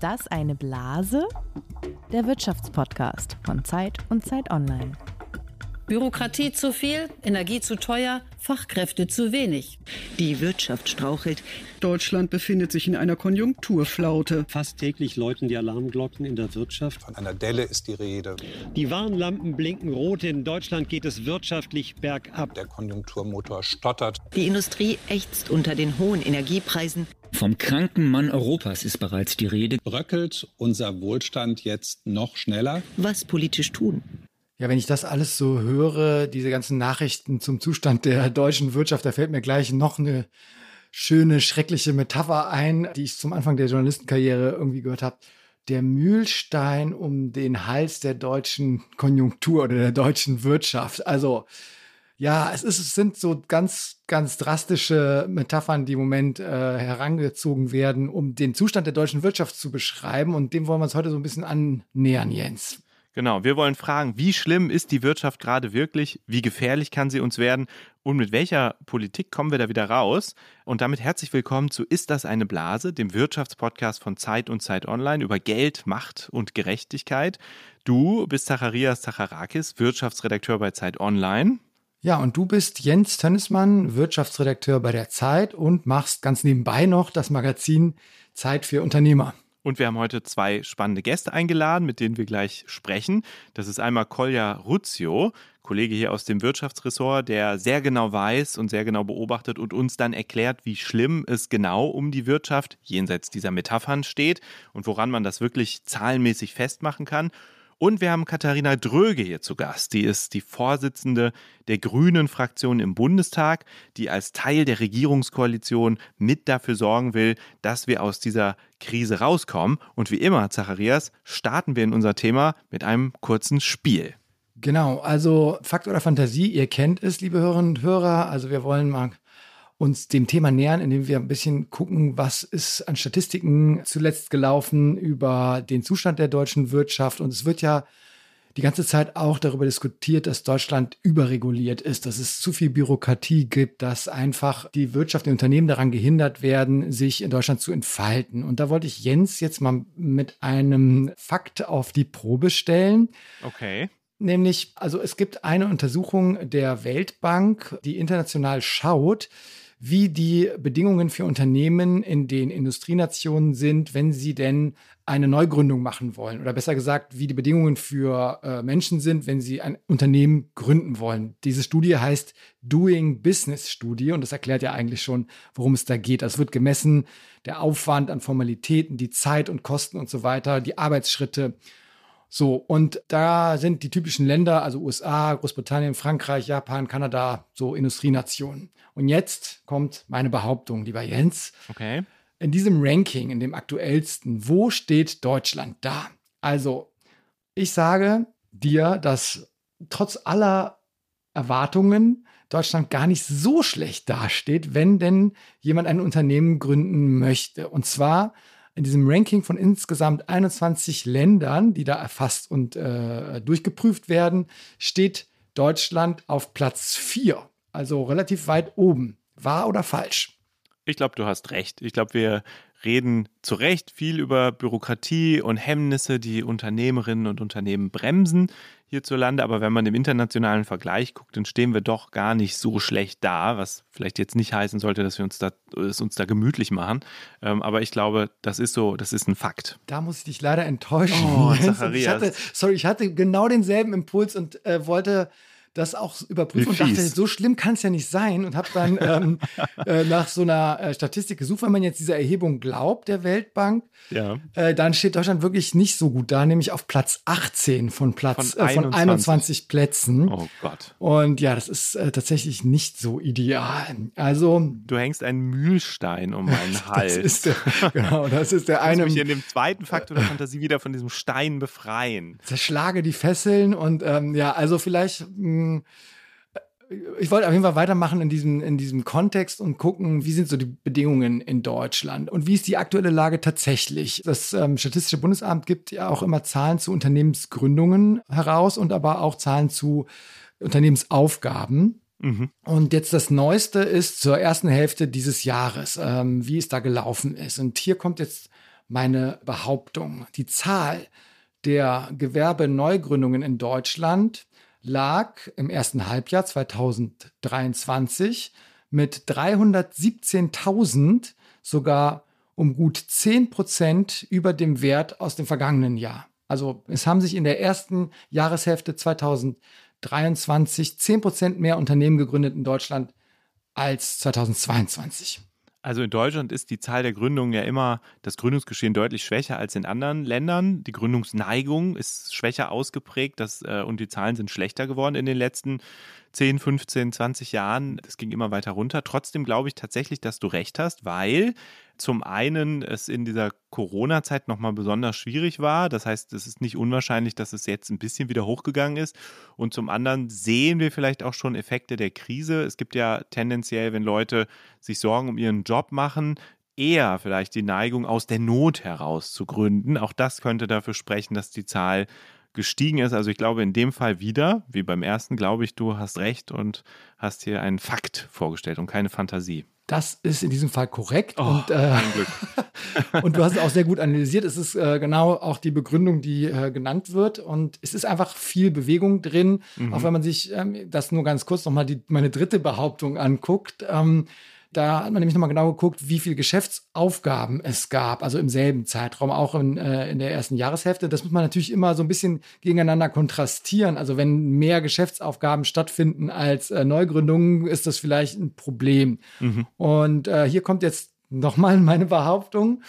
das eine Blase? Der Wirtschaftspodcast von Zeit und Zeit Online. Bürokratie zu viel, Energie zu teuer, Fachkräfte zu wenig. Die Wirtschaft strauchelt. Deutschland befindet sich in einer Konjunkturflaute. Fast täglich läuten die Alarmglocken in der Wirtschaft. Von einer Delle ist die Rede. Die Warnlampen blinken rot. In Deutschland geht es wirtschaftlich bergab. Der Konjunkturmotor stottert. Die Industrie ächzt unter den hohen Energiepreisen. Vom kranken Mann Europas ist bereits die Rede. Bröckelt unser Wohlstand jetzt noch schneller? Was politisch tun? Ja, wenn ich das alles so höre, diese ganzen Nachrichten zum Zustand der deutschen Wirtschaft, da fällt mir gleich noch eine schöne, schreckliche Metapher ein, die ich zum Anfang der Journalistenkarriere irgendwie gehört habe. Der Mühlstein um den Hals der deutschen Konjunktur oder der deutschen Wirtschaft. Also, ja, es, ist, es sind so ganz, ganz drastische Metaphern, die im Moment äh, herangezogen werden, um den Zustand der deutschen Wirtschaft zu beschreiben. Und dem wollen wir uns heute so ein bisschen annähern, Jens. Genau, wir wollen fragen, wie schlimm ist die Wirtschaft gerade wirklich? Wie gefährlich kann sie uns werden? Und mit welcher Politik kommen wir da wieder raus? Und damit herzlich willkommen zu Ist das eine Blase, dem Wirtschaftspodcast von Zeit und Zeit Online über Geld, Macht und Gerechtigkeit. Du bist Zacharias Zacharakis, Wirtschaftsredakteur bei Zeit Online. Ja, und du bist Jens Tönnesmann, Wirtschaftsredakteur bei der Zeit und machst ganz nebenbei noch das Magazin Zeit für Unternehmer. Und wir haben heute zwei spannende Gäste eingeladen, mit denen wir gleich sprechen. Das ist einmal Kolja Ruzio, Kollege hier aus dem Wirtschaftsressort, der sehr genau weiß und sehr genau beobachtet und uns dann erklärt, wie schlimm es genau um die Wirtschaft jenseits dieser Metaphern steht und woran man das wirklich zahlenmäßig festmachen kann. Und wir haben Katharina Dröge hier zu Gast. Die ist die Vorsitzende der Grünen Fraktion im Bundestag, die als Teil der Regierungskoalition mit dafür sorgen will, dass wir aus dieser Krise rauskommen. Und wie immer, Zacharias, starten wir in unser Thema mit einem kurzen Spiel. Genau, also Fakt oder Fantasie, ihr kennt es, liebe Hörerinnen und Hörer. Also wir wollen mal uns dem Thema nähern, indem wir ein bisschen gucken, was ist an Statistiken zuletzt gelaufen über den Zustand der deutschen Wirtschaft. Und es wird ja die ganze Zeit auch darüber diskutiert, dass Deutschland überreguliert ist, dass es zu viel Bürokratie gibt, dass einfach die Wirtschaft, die Unternehmen daran gehindert werden, sich in Deutschland zu entfalten. Und da wollte ich Jens jetzt mal mit einem Fakt auf die Probe stellen. Okay. Nämlich, also es gibt eine Untersuchung der Weltbank, die international schaut, wie die Bedingungen für Unternehmen in den Industrienationen sind, wenn sie denn eine Neugründung machen wollen. Oder besser gesagt, wie die Bedingungen für äh, Menschen sind, wenn sie ein Unternehmen gründen wollen. Diese Studie heißt Doing Business Studie und das erklärt ja eigentlich schon, worum es da geht. Es wird gemessen, der Aufwand an Formalitäten, die Zeit und Kosten und so weiter, die Arbeitsschritte so, und da sind die typischen Länder, also USA, Großbritannien, Frankreich, Japan, Kanada, so Industrienationen. Und jetzt kommt meine Behauptung, lieber Jens. Okay. In diesem Ranking, in dem aktuellsten, wo steht Deutschland da? Also, ich sage dir, dass trotz aller Erwartungen Deutschland gar nicht so schlecht dasteht, wenn denn jemand ein Unternehmen gründen möchte. Und zwar in diesem Ranking von insgesamt 21 Ländern, die da erfasst und äh, durchgeprüft werden, steht Deutschland auf Platz 4, also relativ weit oben. Wahr oder falsch? Ich glaube, du hast recht. Ich glaube, wir reden zu Recht viel über Bürokratie und Hemmnisse, die Unternehmerinnen und Unternehmen bremsen hierzulande. Aber wenn man im internationalen Vergleich guckt, dann stehen wir doch gar nicht so schlecht da, was vielleicht jetzt nicht heißen sollte, dass wir uns da, es uns da gemütlich machen. Ähm, aber ich glaube, das ist so, das ist ein Fakt. Da muss ich dich leider enttäuschen. Oh, Zacharias. Ich hatte, sorry, ich hatte genau denselben Impuls und äh, wollte das auch überprüfen und dachte, so schlimm kann es ja nicht sein und habe dann ähm, äh, nach so einer äh, Statistik gesucht, wenn man jetzt dieser Erhebung glaubt, der Weltbank, ja. äh, dann steht Deutschland wirklich nicht so gut da, nämlich auf Platz 18 von Platz von 21, von 21 Plätzen. Oh Gott. Und ja, das ist äh, tatsächlich nicht so ideal. Also du hängst einen Mühlstein um meinen Hals. Das ist der, genau, das ist der eine. Ich mich in dem zweiten Faktor der Fantasie wieder von diesem Stein befreien. Zerschlage die Fesseln und ähm, ja, also vielleicht mh, ich wollte auf jeden Fall weitermachen in diesem, in diesem Kontext und gucken, wie sind so die Bedingungen in Deutschland und wie ist die aktuelle Lage tatsächlich. Das ähm, Statistische Bundesamt gibt ja auch immer Zahlen zu Unternehmensgründungen heraus und aber auch Zahlen zu Unternehmensaufgaben. Mhm. Und jetzt das Neueste ist zur ersten Hälfte dieses Jahres, ähm, wie es da gelaufen ist. Und hier kommt jetzt meine Behauptung. Die Zahl der Gewerbeneugründungen in Deutschland lag im ersten Halbjahr 2023 mit 317.000 sogar um gut 10 Prozent über dem Wert aus dem vergangenen Jahr. Also es haben sich in der ersten Jahreshälfte 2023 10 Prozent mehr Unternehmen gegründet in Deutschland als 2022. Also in Deutschland ist die Zahl der Gründungen ja immer das Gründungsgeschehen deutlich schwächer als in anderen Ländern. Die Gründungsneigung ist schwächer ausgeprägt das, äh, und die Zahlen sind schlechter geworden in den letzten 10, 15, 20 Jahren. Das ging immer weiter runter. Trotzdem glaube ich tatsächlich, dass du recht hast, weil zum einen es in dieser Corona-Zeit nochmal besonders schwierig war. Das heißt, es ist nicht unwahrscheinlich, dass es jetzt ein bisschen wieder hochgegangen ist. Und zum anderen sehen wir vielleicht auch schon Effekte der Krise. Es gibt ja tendenziell, wenn Leute sich Sorgen um ihren Job machen, eher vielleicht die Neigung, aus der Not heraus zu gründen. Auch das könnte dafür sprechen, dass die Zahl gestiegen ist. Also ich glaube in dem Fall wieder, wie beim ersten, glaube ich, du hast recht und hast hier einen Fakt vorgestellt und keine Fantasie. Das ist in diesem Fall korrekt. Oh, und, äh, und du hast es auch sehr gut analysiert. Es ist äh, genau auch die Begründung, die äh, genannt wird. Und es ist einfach viel Bewegung drin. Mhm. Auch wenn man sich ähm, das nur ganz kurz nochmal meine dritte Behauptung anguckt. Ähm, da hat man nämlich nochmal genau geguckt, wie viele Geschäftsaufgaben es gab, also im selben Zeitraum, auch in, äh, in der ersten Jahreshälfte. Das muss man natürlich immer so ein bisschen gegeneinander kontrastieren. Also wenn mehr Geschäftsaufgaben stattfinden als äh, Neugründungen, ist das vielleicht ein Problem. Mhm. Und äh, hier kommt jetzt nochmal meine Behauptung.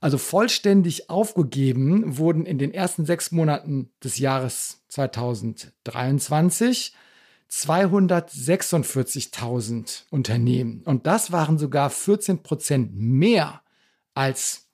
Also vollständig aufgegeben wurden in den ersten sechs Monaten des Jahres 2023 246.000 Unternehmen. Und das waren sogar 14 Prozent mehr als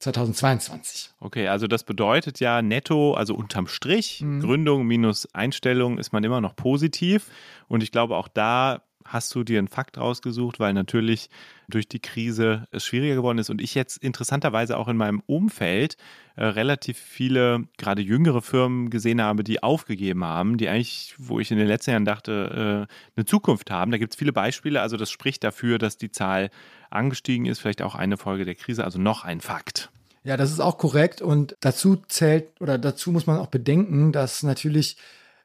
2022. Okay, also das bedeutet ja netto, also unterm Strich, mhm. Gründung minus Einstellung ist man immer noch positiv. Und ich glaube, auch da hast du dir einen Fakt rausgesucht, weil natürlich durch die Krise es schwieriger geworden ist und ich jetzt interessanterweise auch in meinem Umfeld äh, relativ viele, gerade jüngere Firmen gesehen habe, die aufgegeben haben, die eigentlich, wo ich in den letzten Jahren dachte, äh, eine Zukunft haben. Da gibt es viele Beispiele, also das spricht dafür, dass die Zahl angestiegen ist, vielleicht auch eine Folge der Krise, also noch ein Fakt. Ja, das ist auch korrekt und dazu zählt oder dazu muss man auch bedenken, dass natürlich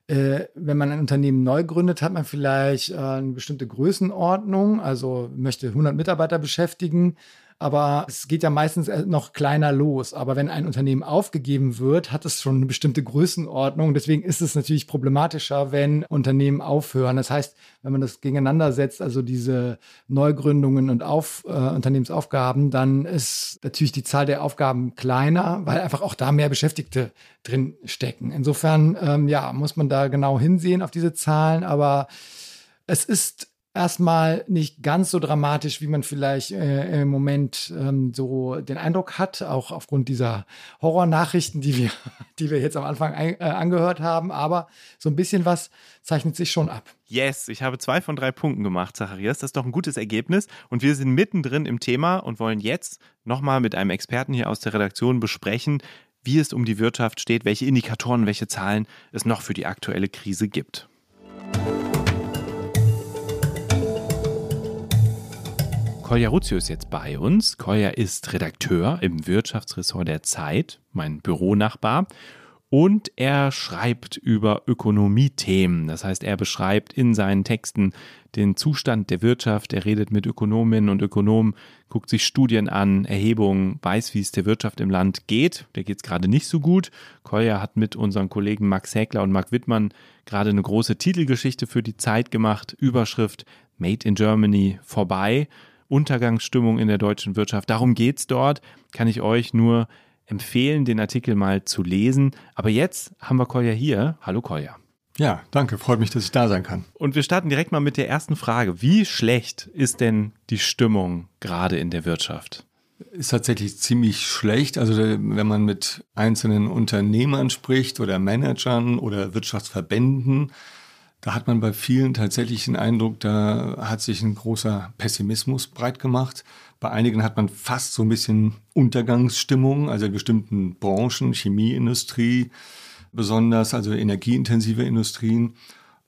äh, wenn man ein Unternehmen neu gründet, hat man vielleicht äh, eine bestimmte Größenordnung, also möchte 100 Mitarbeiter beschäftigen aber es geht ja meistens äh, noch kleiner los. Aber wenn ein Unternehmen aufgegeben wird, hat es schon eine bestimmte Größenordnung. Deswegen ist es natürlich problematischer, wenn Unternehmen aufhören. Das heißt, wenn man das gegeneinander setzt, also diese Neugründungen und Auf, äh, Unternehmensaufgaben, dann ist natürlich die Zahl der Aufgaben kleiner, weil einfach auch da mehr Beschäftigte drin stecken. Insofern, ähm, ja, muss man da genau hinsehen auf diese Zahlen. Aber es ist erstmal nicht ganz so dramatisch, wie man vielleicht äh, im Moment ähm, so den Eindruck hat, auch aufgrund dieser Horrornachrichten, die wir, die wir jetzt am Anfang ein, äh, angehört haben. Aber so ein bisschen was zeichnet sich schon ab. Yes, ich habe zwei von drei Punkten gemacht, Zacharias. Das ist doch ein gutes Ergebnis. Und wir sind mittendrin im Thema und wollen jetzt nochmal mit einem Experten hier aus der Redaktion besprechen, wie es um die Wirtschaft steht, welche Indikatoren, welche Zahlen es noch für die aktuelle Krise gibt. Kolja Ruzio ist jetzt bei uns. Kolja ist Redakteur im Wirtschaftsressort der Zeit, mein Büronachbar. Und er schreibt über Ökonomiethemen. Das heißt, er beschreibt in seinen Texten den Zustand der Wirtschaft. Er redet mit Ökonominnen und Ökonomen, guckt sich Studien an, Erhebungen, weiß, wie es der Wirtschaft im Land geht. Der geht es gerade nicht so gut. Kolja hat mit unseren Kollegen Max Häkler und Marc Wittmann gerade eine große Titelgeschichte für die Zeit gemacht. Überschrift Made in Germany vorbei. Untergangsstimmung in der deutschen Wirtschaft. Darum geht es dort. Kann ich euch nur empfehlen, den Artikel mal zu lesen. Aber jetzt haben wir Kolja hier. Hallo Kolja. Ja, danke. Freut mich, dass ich da sein kann. Und wir starten direkt mal mit der ersten Frage. Wie schlecht ist denn die Stimmung gerade in der Wirtschaft? Ist tatsächlich ziemlich schlecht. Also wenn man mit einzelnen Unternehmern spricht oder Managern oder Wirtschaftsverbänden, da hat man bei vielen tatsächlich den Eindruck, da hat sich ein großer Pessimismus breit gemacht. Bei einigen hat man fast so ein bisschen Untergangsstimmung, also in bestimmten Branchen, Chemieindustrie besonders, also energieintensive Industrien.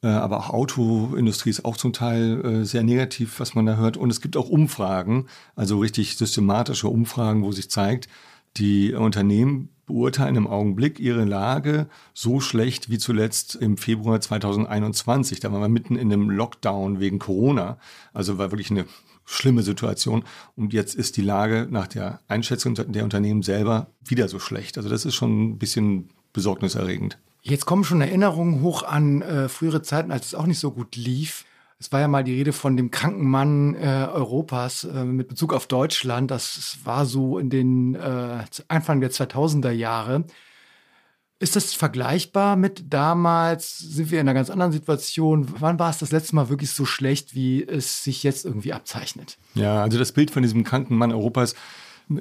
Äh, aber auch Autoindustrie ist auch zum Teil äh, sehr negativ, was man da hört. Und es gibt auch Umfragen, also richtig systematische Umfragen, wo sich zeigt, Die Unternehmen beurteilen im Augenblick ihre Lage so schlecht wie zuletzt im Februar 2021. Da waren wir mitten in einem Lockdown wegen Corona. Also war wirklich eine schlimme Situation. Und jetzt ist die Lage nach der Einschätzung der Unternehmen selber wieder so schlecht. Also das ist schon ein bisschen besorgniserregend. Jetzt kommen schon Erinnerungen hoch an äh, frühere Zeiten, als es auch nicht so gut lief. Es war ja mal die Rede von dem kranken Mann äh, Europas äh, mit Bezug auf Deutschland. Das war so in den äh, Anfang der 2000er Jahre. Ist das vergleichbar mit damals? Sind wir in einer ganz anderen Situation? Wann war es das letzte Mal wirklich so schlecht, wie es sich jetzt irgendwie abzeichnet? Ja, also das Bild von diesem kranken Mann Europas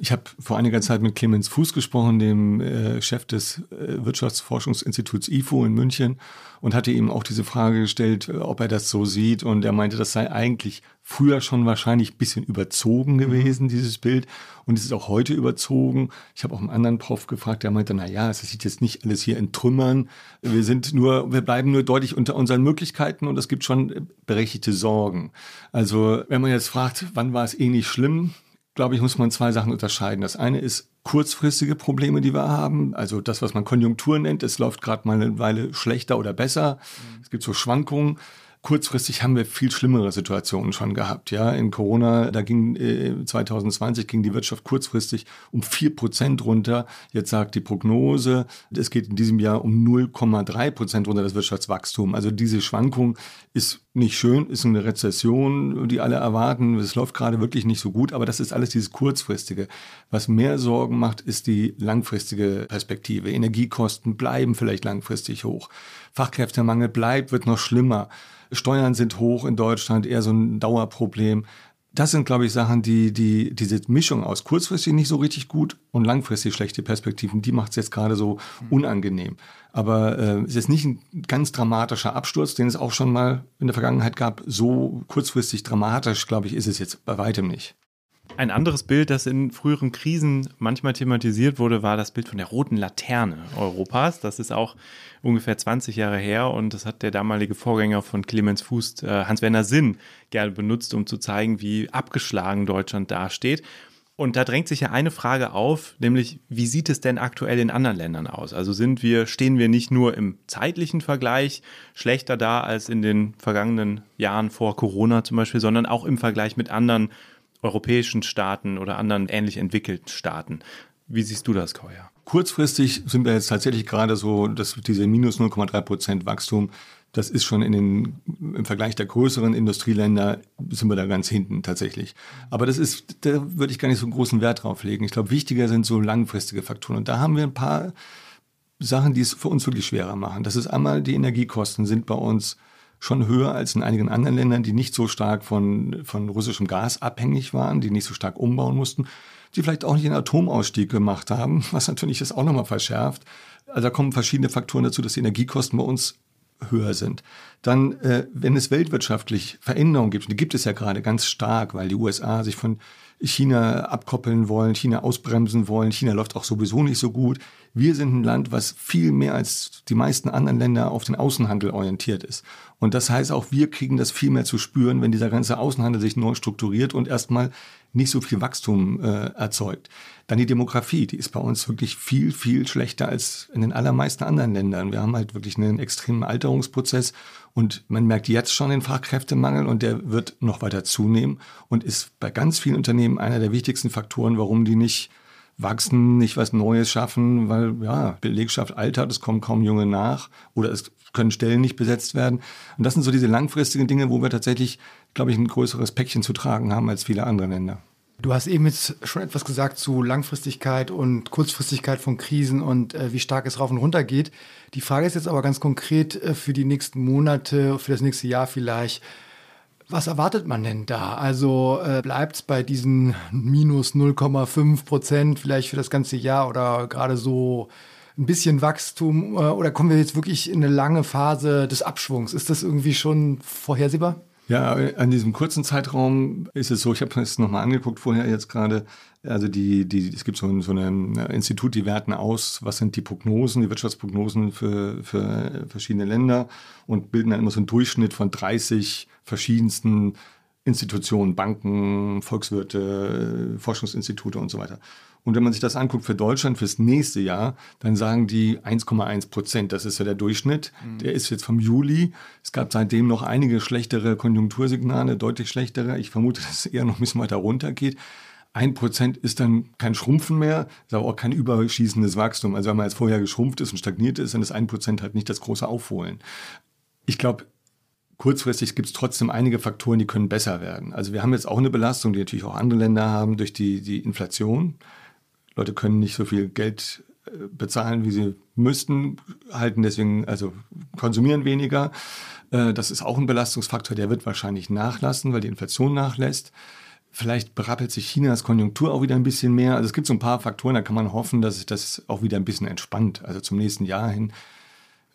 ich habe vor einiger Zeit mit Clemens Fuß gesprochen, dem äh, Chef des äh, Wirtschaftsforschungsinstituts IFO in München, und hatte ihm auch diese Frage gestellt, äh, ob er das so sieht. Und er meinte, das sei eigentlich früher schon wahrscheinlich ein bisschen überzogen gewesen, dieses Bild. Und es ist auch heute überzogen. Ich habe auch einen anderen Prof gefragt, der meinte, na ja, es sieht jetzt nicht alles hier in Trümmern. Wir sind nur, wir bleiben nur deutlich unter unseren Möglichkeiten und es gibt schon berechtigte Sorgen. Also, wenn man jetzt fragt, wann war es eh nicht schlimm? Glaube ich, muss man zwei Sachen unterscheiden. Das eine ist kurzfristige Probleme, die wir haben. Also das, was man Konjunktur nennt. Es läuft gerade mal eine Weile schlechter oder besser. Es gibt so Schwankungen kurzfristig haben wir viel schlimmere Situationen schon gehabt. Ja, in Corona, da ging äh, 2020 ging die Wirtschaft kurzfristig um vier Prozent runter. Jetzt sagt die Prognose, es geht in diesem Jahr um 0,3 Prozent runter das Wirtschaftswachstum. Also diese Schwankung ist nicht schön, ist eine Rezession, die alle erwarten. Es läuft gerade wirklich nicht so gut, aber das ist alles dieses kurzfristige. Was mehr Sorgen macht, ist die langfristige Perspektive. Energiekosten bleiben vielleicht langfristig hoch. Fachkräftemangel bleibt, wird noch schlimmer. Steuern sind hoch in Deutschland, eher so ein Dauerproblem. Das sind, glaube ich, Sachen, die, die diese Mischung aus kurzfristig nicht so richtig gut und langfristig schlechte Perspektiven, die macht es jetzt gerade so unangenehm. Aber äh, es ist nicht ein ganz dramatischer Absturz, den es auch schon mal in der Vergangenheit gab. So kurzfristig dramatisch, glaube ich, ist es jetzt bei weitem nicht. Ein anderes Bild, das in früheren Krisen manchmal thematisiert wurde, war das Bild von der roten Laterne Europas. Das ist auch ungefähr 20 Jahre her und das hat der damalige Vorgänger von Clemens Fuß, äh, Hans-Werner Sinn, gerne benutzt, um zu zeigen, wie abgeschlagen Deutschland dasteht. Und da drängt sich ja eine Frage auf, nämlich wie sieht es denn aktuell in anderen Ländern aus? Also sind wir, stehen wir nicht nur im zeitlichen Vergleich schlechter da als in den vergangenen Jahren vor Corona zum Beispiel, sondern auch im Vergleich mit anderen europäischen Staaten oder anderen ähnlich entwickelten Staaten. Wie siehst du das, Koya? Kurzfristig sind wir jetzt tatsächlich gerade so, dass diese minus 0,3 Prozent Wachstum, das ist schon in den, im Vergleich der größeren Industrieländer, sind wir da ganz hinten tatsächlich. Aber das ist, da würde ich gar nicht so einen großen Wert drauf legen. Ich glaube, wichtiger sind so langfristige Faktoren. Und da haben wir ein paar Sachen, die es für uns wirklich schwerer machen. Das ist einmal, die Energiekosten sind bei uns schon höher als in einigen anderen Ländern, die nicht so stark von, von russischem Gas abhängig waren, die nicht so stark umbauen mussten, die vielleicht auch nicht einen Atomausstieg gemacht haben, was natürlich das auch nochmal verschärft. Also da kommen verschiedene Faktoren dazu, dass die Energiekosten bei uns höher sind. Dann, äh, wenn es weltwirtschaftlich Veränderungen gibt, und die gibt es ja gerade ganz stark, weil die USA sich von China abkoppeln wollen, China ausbremsen wollen. China läuft auch sowieso nicht so gut. Wir sind ein Land, was viel mehr als die meisten anderen Länder auf den Außenhandel orientiert ist. Und das heißt auch, wir kriegen das viel mehr zu spüren, wenn dieser ganze Außenhandel sich neu strukturiert und erstmal nicht so viel Wachstum äh, erzeugt. Dann die Demografie, die ist bei uns wirklich viel, viel schlechter als in den allermeisten anderen Ländern. Wir haben halt wirklich einen extremen Alterungsprozess und man merkt jetzt schon den Fachkräftemangel und der wird noch weiter zunehmen und ist bei ganz vielen Unternehmen einer der wichtigsten Faktoren, warum die nicht wachsen, nicht was Neues schaffen, weil ja, Belegschaft altert, es kommen kaum Junge nach oder es können Stellen nicht besetzt werden. Und das sind so diese langfristigen Dinge, wo wir tatsächlich, glaube ich, ein größeres Päckchen zu tragen haben als viele andere Länder. Du hast eben jetzt schon etwas gesagt zu Langfristigkeit und Kurzfristigkeit von Krisen und äh, wie stark es rauf und runter geht. Die Frage ist jetzt aber ganz konkret äh, für die nächsten Monate, für das nächste Jahr vielleicht. Was erwartet man denn da? Also äh, bleibt es bei diesen minus 0,5 Prozent vielleicht für das ganze Jahr oder gerade so ein bisschen Wachstum äh, oder kommen wir jetzt wirklich in eine lange Phase des Abschwungs? Ist das irgendwie schon vorhersehbar? Ja, an diesem kurzen Zeitraum ist es so, ich habe es nochmal angeguckt vorher jetzt gerade, also die, die, es gibt so ein, so ein Institut, die werten aus, was sind die Prognosen, die Wirtschaftsprognosen für, für verschiedene Länder und bilden dann immer so einen Durchschnitt von 30 verschiedensten Institutionen, Banken, Volkswirte, Forschungsinstitute und so weiter. Und wenn man sich das anguckt für Deutschland fürs nächste Jahr, dann sagen die 1,1 Prozent. Das ist ja der Durchschnitt. Mhm. Der ist jetzt vom Juli. Es gab seitdem noch einige schlechtere Konjunktursignale, deutlich schlechtere. Ich vermute, dass es eher noch ein bisschen weiter runter geht. Ein Prozent ist dann kein Schrumpfen mehr, ist aber auch kein überschießendes Wachstum. Also wenn man jetzt vorher geschrumpft ist und stagniert ist, dann ist ein Prozent halt nicht das große Aufholen. Ich glaube, kurzfristig gibt es trotzdem einige Faktoren, die können besser werden. Also wir haben jetzt auch eine Belastung, die natürlich auch andere Länder haben, durch die, die Inflation. Leute können nicht so viel Geld äh, bezahlen, wie sie müssten, halten deswegen, also konsumieren weniger. Äh, das ist auch ein Belastungsfaktor, der wird wahrscheinlich nachlassen, weil die Inflation nachlässt. Vielleicht berappelt sich Chinas Konjunktur auch wieder ein bisschen mehr. Also es gibt so ein paar Faktoren, da kann man hoffen, dass sich das auch wieder ein bisschen entspannt. Also zum nächsten Jahr hin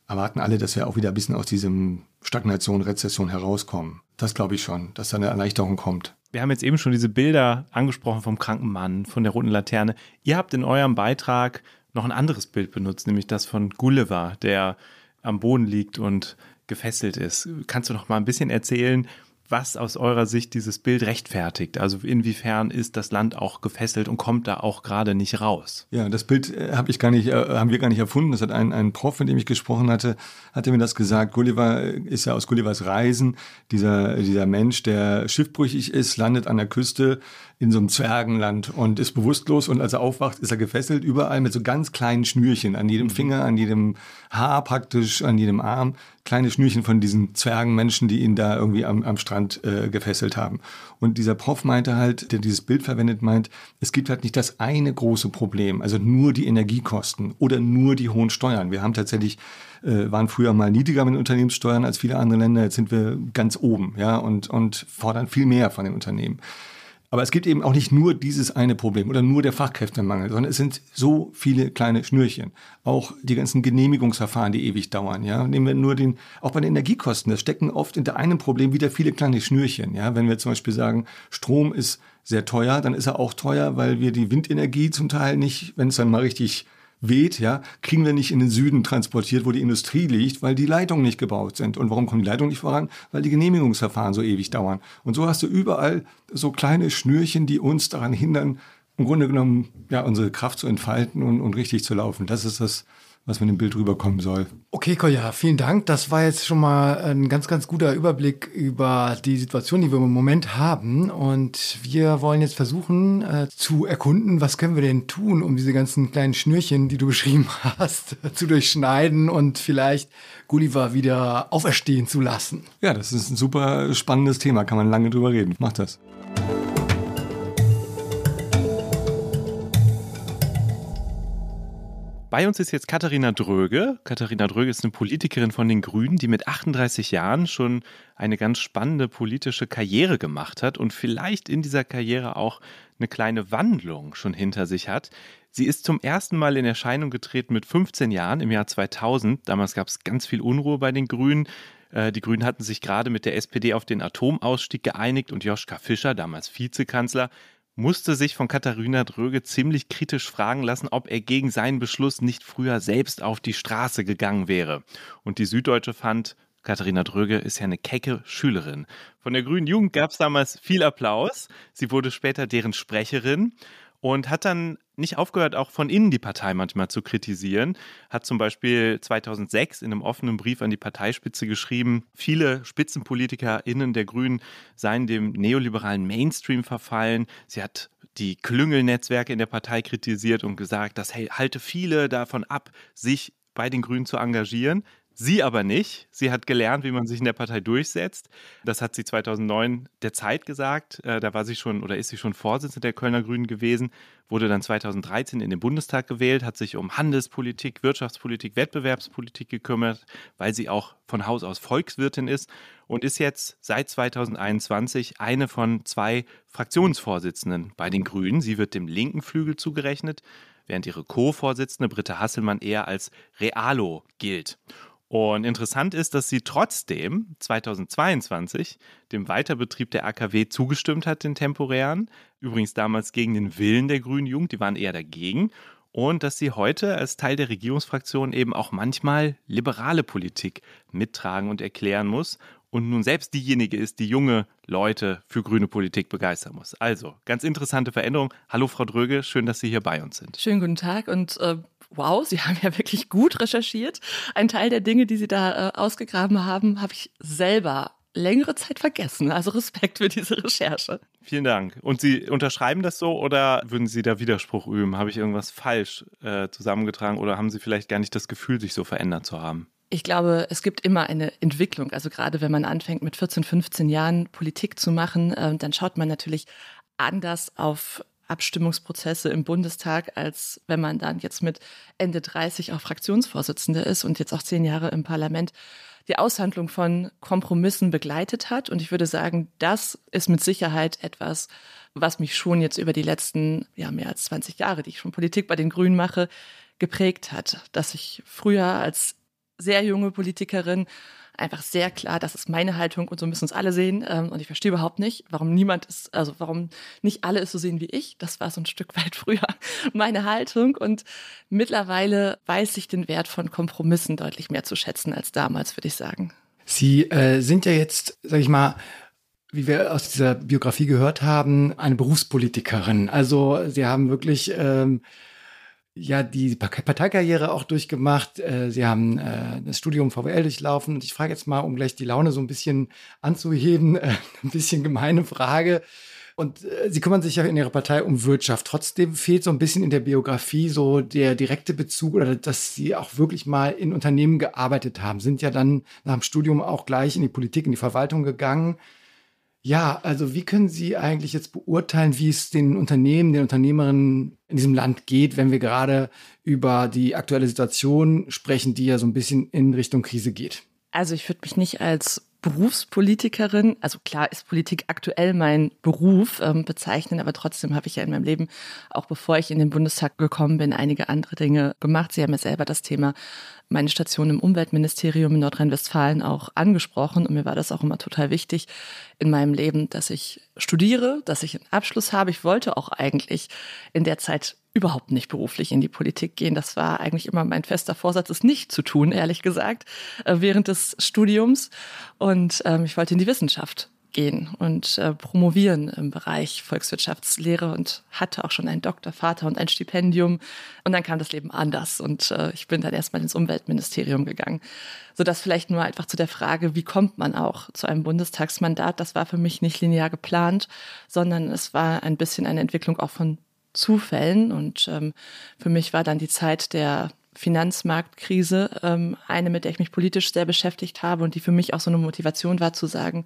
erwarten alle, dass wir auch wieder ein bisschen aus diesem Stagnation, Rezession herauskommen. Das glaube ich schon, dass da eine Erleichterung kommt. Wir haben jetzt eben schon diese Bilder angesprochen vom kranken Mann, von der roten Laterne. Ihr habt in eurem Beitrag noch ein anderes Bild benutzt, nämlich das von Gulliver, der am Boden liegt und gefesselt ist. Kannst du noch mal ein bisschen erzählen, was aus eurer Sicht dieses Bild rechtfertigt. Also inwiefern ist das Land auch gefesselt und kommt da auch gerade nicht raus? Ja, das Bild äh, habe ich gar nicht, äh, haben wir gar nicht erfunden. Das hat ein, ein Prof, mit dem ich gesprochen hatte, hatte mir das gesagt. Gulliver äh, ist ja aus Gullivers Reisen dieser, dieser Mensch, der schiffbrüchig ist, landet an der Küste in so einem Zwergenland und ist bewusstlos und als er aufwacht, ist er gefesselt, überall mit so ganz kleinen Schnürchen, an jedem mhm. Finger, an jedem Haar praktisch, an jedem Arm, kleine Schnürchen von diesen Zwergenmenschen, die ihn da irgendwie am, am Strand äh, gefesselt haben. Und dieser Prof meinte halt, der dieses Bild verwendet, meint, es gibt halt nicht das eine große Problem, also nur die Energiekosten oder nur die hohen Steuern. Wir haben tatsächlich äh, waren früher mal niedriger mit Unternehmenssteuern als viele andere Länder. Jetzt sind wir ganz oben, ja, und, und fordern viel mehr von den Unternehmen. Aber es gibt eben auch nicht nur dieses eine Problem oder nur der Fachkräftemangel, sondern es sind so viele kleine Schnürchen. Auch die ganzen Genehmigungsverfahren, die ewig dauern. Ja, nehmen wir nur den, auch bei den Energiekosten. Das stecken oft hinter einem Problem wieder viele kleine Schnürchen. Ja, wenn wir zum Beispiel sagen, Strom ist sehr teuer, dann ist er auch teuer, weil wir die Windenergie zum Teil nicht, wenn es dann mal richtig weht, ja, kriegen wir nicht in den Süden transportiert, wo die Industrie liegt, weil die Leitungen nicht gebaut sind. Und warum kommen die Leitungen nicht voran? Weil die Genehmigungsverfahren so ewig dauern. Und so hast du überall so kleine Schnürchen, die uns daran hindern, im Grunde genommen ja unsere Kraft zu entfalten und, und richtig zu laufen. Das ist das, was mit dem Bild rüberkommen soll. Okay, Kolja, vielen Dank. Das war jetzt schon mal ein ganz, ganz guter Überblick über die Situation, die wir im Moment haben. Und wir wollen jetzt versuchen äh, zu erkunden, was können wir denn tun, um diese ganzen kleinen Schnürchen, die du beschrieben hast, zu durchschneiden und vielleicht Gulliver wieder auferstehen zu lassen. Ja, das ist ein super spannendes Thema, kann man lange drüber reden. Macht das. Bei uns ist jetzt Katharina Dröge. Katharina Dröge ist eine Politikerin von den Grünen, die mit 38 Jahren schon eine ganz spannende politische Karriere gemacht hat und vielleicht in dieser Karriere auch eine kleine Wandlung schon hinter sich hat. Sie ist zum ersten Mal in Erscheinung getreten mit 15 Jahren im Jahr 2000. Damals gab es ganz viel Unruhe bei den Grünen. Äh, die Grünen hatten sich gerade mit der SPD auf den Atomausstieg geeinigt und Joschka Fischer, damals Vizekanzler, musste sich von Katharina Dröge ziemlich kritisch fragen lassen, ob er gegen seinen Beschluss nicht früher selbst auf die Straße gegangen wäre. Und die Süddeutsche fand, Katharina Dröge ist ja eine kecke Schülerin. Von der Grünen Jugend gab es damals viel Applaus. Sie wurde später deren Sprecherin und hat dann nicht aufgehört, auch von innen die Partei manchmal zu kritisieren. Hat zum Beispiel 2006 in einem offenen Brief an die Parteispitze geschrieben, viele SpitzenpolitikerInnen der Grünen seien dem neoliberalen Mainstream verfallen. Sie hat die Klüngelnetzwerke in der Partei kritisiert und gesagt, das halte viele davon ab, sich bei den Grünen zu engagieren. Sie aber nicht. Sie hat gelernt, wie man sich in der Partei durchsetzt. Das hat sie 2009 der Zeit gesagt. Äh, da war sie schon oder ist sie schon Vorsitzende der Kölner Grünen gewesen, wurde dann 2013 in den Bundestag gewählt, hat sich um Handelspolitik, Wirtschaftspolitik, Wettbewerbspolitik gekümmert, weil sie auch von Haus aus Volkswirtin ist und ist jetzt seit 2021 eine von zwei Fraktionsvorsitzenden bei den Grünen. Sie wird dem linken Flügel zugerechnet, während ihre Co-Vorsitzende Britta Hasselmann eher als Realo gilt. Und interessant ist, dass sie trotzdem 2022 dem Weiterbetrieb der AKW zugestimmt hat, den temporären. Übrigens damals gegen den Willen der Grünen Jugend, die waren eher dagegen. Und dass sie heute als Teil der Regierungsfraktion eben auch manchmal liberale Politik mittragen und erklären muss. und nun selbst diejenige ist, die junge Leute für grüne Politik begeistern muss. Also, ganz interessante Veränderung. Hallo Frau Dröge, schön, dass Sie hier bei uns sind. Schönen guten Tag und äh, wow, Sie haben ja wirklich gut recherchiert. Ein Teil der Dinge, die Sie da äh, ausgegraben haben, habe ich selber längere Zeit vergessen. Also Respekt für diese Recherche. Vielen Dank. Und Sie unterschreiben das so oder würden Sie da Widerspruch üben? Habe ich irgendwas falsch äh, zusammengetragen oder haben Sie vielleicht gar nicht das Gefühl, sich so verändert zu haben? Ich glaube, es gibt immer eine Entwicklung. Also gerade wenn man anfängt, mit 14, 15 Jahren Politik zu machen, äh, dann schaut man natürlich anders auf Abstimmungsprozesse im Bundestag, als wenn man dann jetzt mit Ende 30 auch Fraktionsvorsitzende ist und jetzt auch zehn Jahre im Parlament die Aushandlung von Kompromissen begleitet hat. Und ich würde sagen, das ist mit Sicherheit etwas, was mich schon jetzt über die letzten ja, mehr als 20 Jahre, die ich schon Politik bei den Grünen mache, geprägt hat. Dass ich früher als sehr junge Politikerin einfach sehr klar, das ist meine Haltung und so müssen es alle sehen. Ähm, und ich verstehe überhaupt nicht, warum niemand ist, also warum nicht alle es so sehen wie ich. Das war so ein Stück weit früher meine Haltung. Und mittlerweile weiß ich den Wert von Kompromissen deutlich mehr zu schätzen als damals, würde ich sagen. Sie äh, sind ja jetzt, sag ich mal, wie wir aus dieser Biografie gehört haben, eine Berufspolitikerin. Also Sie haben wirklich ähm, ja die Parteikarriere auch durchgemacht. Äh, Sie haben äh, das Studium VWL durchlaufen. Und ich frage jetzt mal, um gleich die Laune so ein bisschen anzuheben, äh, ein bisschen gemeine Frage. Und Sie kümmern sich ja in Ihrer Partei um Wirtschaft. Trotzdem fehlt so ein bisschen in der Biografie so der direkte Bezug oder dass Sie auch wirklich mal in Unternehmen gearbeitet haben. Sind ja dann nach dem Studium auch gleich in die Politik, in die Verwaltung gegangen. Ja, also wie können Sie eigentlich jetzt beurteilen, wie es den Unternehmen, den Unternehmerinnen in diesem Land geht, wenn wir gerade über die aktuelle Situation sprechen, die ja so ein bisschen in Richtung Krise geht? Also ich würde mich nicht als Berufspolitikerin, also klar ist Politik aktuell mein Beruf ähm, bezeichnen, aber trotzdem habe ich ja in meinem Leben, auch bevor ich in den Bundestag gekommen bin, einige andere Dinge gemacht. Sie haben ja selber das Thema meine Station im Umweltministerium in Nordrhein-Westfalen auch angesprochen und mir war das auch immer total wichtig in meinem Leben, dass ich studiere, dass ich einen Abschluss habe. Ich wollte auch eigentlich in der Zeit überhaupt nicht beruflich in die Politik gehen. Das war eigentlich immer mein fester Vorsatz, es nicht zu tun, ehrlich gesagt, äh, während des Studiums. Und ähm, ich wollte in die Wissenschaft gehen und äh, promovieren im Bereich Volkswirtschaftslehre und hatte auch schon einen Doktorvater und ein Stipendium. Und dann kam das Leben anders und äh, ich bin dann erstmal ins Umweltministerium gegangen. So dass vielleicht nur einfach zu der Frage, wie kommt man auch zu einem Bundestagsmandat? Das war für mich nicht linear geplant, sondern es war ein bisschen eine Entwicklung auch von Zufällen. Und ähm, für mich war dann die Zeit der Finanzmarktkrise ähm, eine, mit der ich mich politisch sehr beschäftigt habe und die für mich auch so eine Motivation war zu sagen,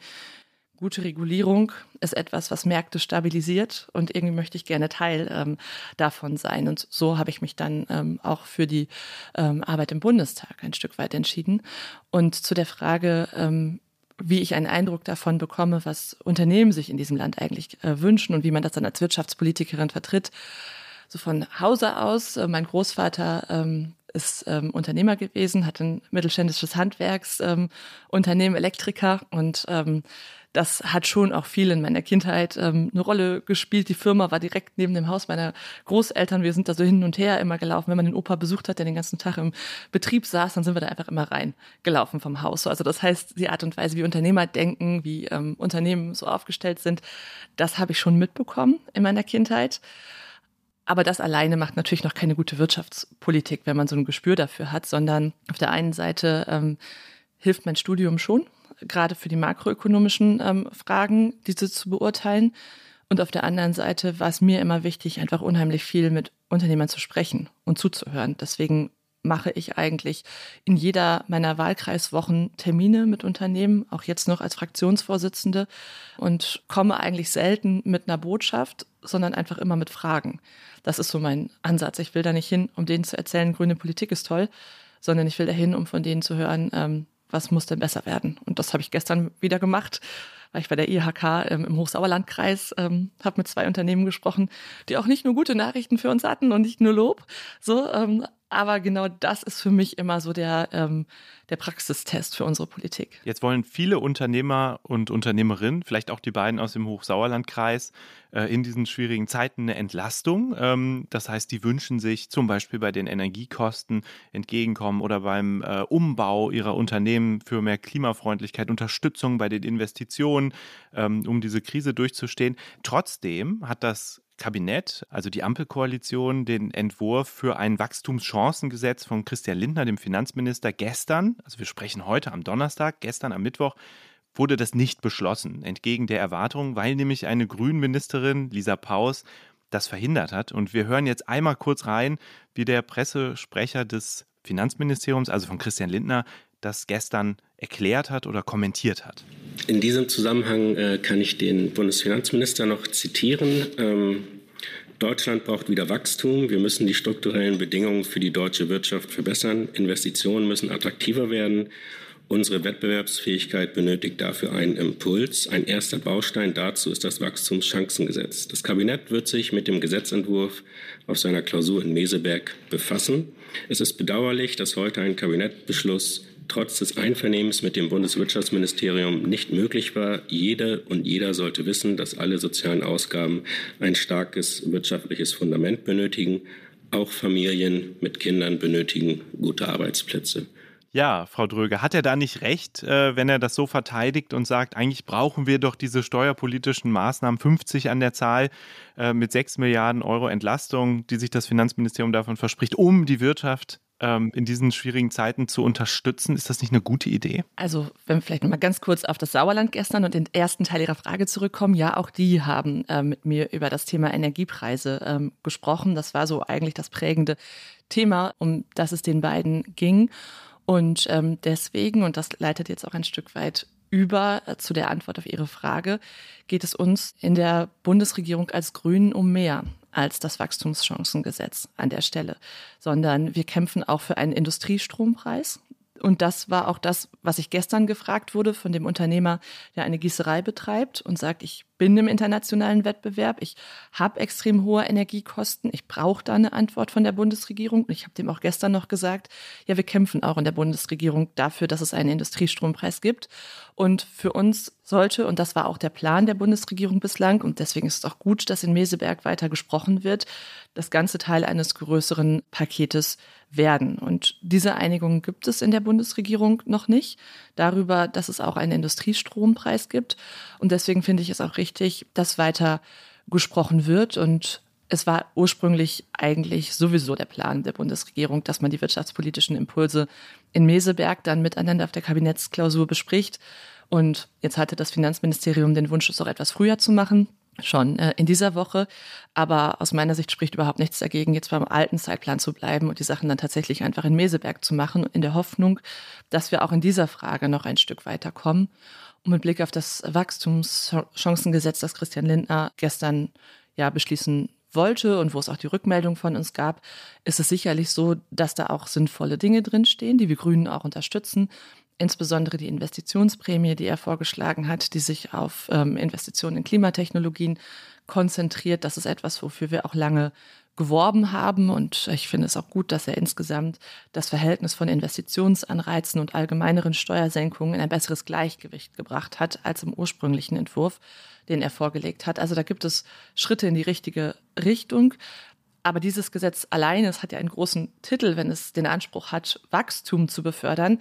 gute Regulierung ist etwas, was Märkte stabilisiert und irgendwie möchte ich gerne Teil ähm, davon sein. Und so habe ich mich dann ähm, auch für die ähm, Arbeit im Bundestag ein Stück weit entschieden. Und zu der Frage, ähm, wie ich einen Eindruck davon bekomme, was Unternehmen sich in diesem Land eigentlich äh, wünschen und wie man das dann als Wirtschaftspolitikerin vertritt. So von Hause aus, äh, mein Großvater ähm, ist ähm, Unternehmer gewesen, hat ein mittelständisches Handwerksunternehmen, ähm, Elektriker und ähm, das hat schon auch viel in meiner Kindheit ähm, eine Rolle gespielt. Die Firma war direkt neben dem Haus meiner Großeltern. Wir sind da so hin und her immer gelaufen. Wenn man den Opa besucht hat, der den ganzen Tag im Betrieb saß, dann sind wir da einfach immer reingelaufen vom Haus. Also das heißt, die Art und Weise, wie Unternehmer denken, wie ähm, Unternehmen so aufgestellt sind, das habe ich schon mitbekommen in meiner Kindheit. Aber das alleine macht natürlich noch keine gute Wirtschaftspolitik, wenn man so ein Gespür dafür hat, sondern auf der einen Seite ähm, hilft mein Studium schon, gerade für die makroökonomischen ähm, Fragen, diese zu beurteilen. Und auf der anderen Seite war es mir immer wichtig, einfach unheimlich viel mit Unternehmern zu sprechen und zuzuhören. Deswegen mache ich eigentlich in jeder meiner Wahlkreiswochen Termine mit Unternehmen, auch jetzt noch als Fraktionsvorsitzende und komme eigentlich selten mit einer Botschaft, sondern einfach immer mit Fragen. Das ist so mein Ansatz. Ich will da nicht hin, um denen zu erzählen, grüne Politik ist toll, sondern ich will dahin, um von denen zu hören, ähm, was muss denn besser werden? Und das habe ich gestern wieder gemacht, weil ich bei der IHK ähm, im Hochsauerlandkreis ähm, habe mit zwei Unternehmen gesprochen, die auch nicht nur gute Nachrichten für uns hatten und nicht nur Lob, so, ähm, aber genau das ist für mich immer so der, ähm, der Praxistest für unsere Politik. Jetzt wollen viele Unternehmer und Unternehmerinnen, vielleicht auch die beiden aus dem Hochsauerlandkreis, äh, in diesen schwierigen Zeiten eine Entlastung. Ähm, das heißt, die wünschen sich zum Beispiel bei den Energiekosten entgegenkommen oder beim äh, Umbau ihrer Unternehmen für mehr Klimafreundlichkeit, Unterstützung bei den Investitionen, ähm, um diese Krise durchzustehen. Trotzdem hat das Kabinett, also die Ampelkoalition, den Entwurf für ein Wachstumschancengesetz von Christian Lindner, dem Finanzminister, gestern, also wir sprechen heute am Donnerstag, gestern am Mittwoch, wurde das nicht beschlossen, entgegen der Erwartung, weil nämlich eine Grünministerin, Lisa Paus, das verhindert hat. Und wir hören jetzt einmal kurz rein, wie der Pressesprecher des Finanzministeriums, also von Christian Lindner, das gestern erklärt hat oder kommentiert hat. In diesem Zusammenhang äh, kann ich den Bundesfinanzminister noch zitieren. Ähm, Deutschland braucht wieder Wachstum. Wir müssen die strukturellen Bedingungen für die deutsche Wirtschaft verbessern. Investitionen müssen attraktiver werden. Unsere Wettbewerbsfähigkeit benötigt dafür einen Impuls. Ein erster Baustein dazu ist das Wachstumschancengesetz. Das Kabinett wird sich mit dem Gesetzentwurf auf seiner Klausur in Meseberg befassen. Es ist bedauerlich, dass heute ein Kabinettbeschluss trotz des Einvernehmens mit dem Bundeswirtschaftsministerium nicht möglich war. Jede und jeder sollte wissen, dass alle sozialen Ausgaben ein starkes wirtschaftliches Fundament benötigen. Auch Familien mit Kindern benötigen gute Arbeitsplätze. Ja, Frau Dröge, hat er da nicht recht, äh, wenn er das so verteidigt und sagt, eigentlich brauchen wir doch diese steuerpolitischen Maßnahmen, 50 an der Zahl, äh, mit 6 Milliarden Euro Entlastung, die sich das Finanzministerium davon verspricht, um die Wirtschaft ähm, in diesen schwierigen Zeiten zu unterstützen. Ist das nicht eine gute Idee? Also, wenn wir vielleicht mal ganz kurz auf das Sauerland gestern und den ersten Teil Ihrer Frage zurückkommen. Ja, auch die haben äh, mit mir über das Thema Energiepreise ähm, gesprochen. Das war so eigentlich das prägende Thema, um das es den beiden ging. Und ähm, deswegen, und das leitet jetzt auch ein Stück weit über äh, zu der Antwort auf Ihre Frage, geht es uns in der Bundesregierung als Grünen um mehr als das Wachstumschancengesetz an der Stelle, sondern wir kämpfen auch für einen Industriestrompreis. Und das war auch das, was ich gestern gefragt wurde von dem Unternehmer, der eine Gießerei betreibt und sagt, ich bin im internationalen Wettbewerb, ich habe extrem hohe Energiekosten, ich brauche da eine Antwort von der Bundesregierung. Und ich habe dem auch gestern noch gesagt, ja, wir kämpfen auch in der Bundesregierung dafür, dass es einen Industriestrompreis gibt. Und für uns sollte, und das war auch der Plan der Bundesregierung bislang, und deswegen ist es auch gut, dass in Meseberg weiter gesprochen wird, das ganze Teil eines größeren Paketes werden. Und diese Einigung gibt es in der Bundesregierung noch nicht darüber, dass es auch einen Industriestrompreis gibt. Und deswegen finde ich es auch richtig, dass weiter gesprochen wird. Und es war ursprünglich eigentlich sowieso der Plan der Bundesregierung, dass man die wirtschaftspolitischen Impulse in Meseberg dann miteinander auf der Kabinettsklausur bespricht. Und jetzt hatte das Finanzministerium den Wunsch, es auch etwas früher zu machen schon äh, in dieser Woche. Aber aus meiner Sicht spricht überhaupt nichts dagegen, jetzt beim alten Zeitplan zu bleiben und die Sachen dann tatsächlich einfach in Meseberg zu machen, in der Hoffnung, dass wir auch in dieser Frage noch ein Stück weiterkommen. Und mit Blick auf das Wachstumschancengesetz, das Christian Lindner gestern ja beschließen wollte und wo es auch die Rückmeldung von uns gab, ist es sicherlich so, dass da auch sinnvolle Dinge drinstehen, die wir Grünen auch unterstützen insbesondere die Investitionsprämie, die er vorgeschlagen hat, die sich auf ähm, Investitionen in Klimatechnologien konzentriert. Das ist etwas, wofür wir auch lange geworben haben. Und ich finde es auch gut, dass er insgesamt das Verhältnis von Investitionsanreizen und allgemeineren Steuersenkungen in ein besseres Gleichgewicht gebracht hat als im ursprünglichen Entwurf, den er vorgelegt hat. Also da gibt es Schritte in die richtige Richtung. Aber dieses Gesetz alleine, es hat ja einen großen Titel, wenn es den Anspruch hat, Wachstum zu befördern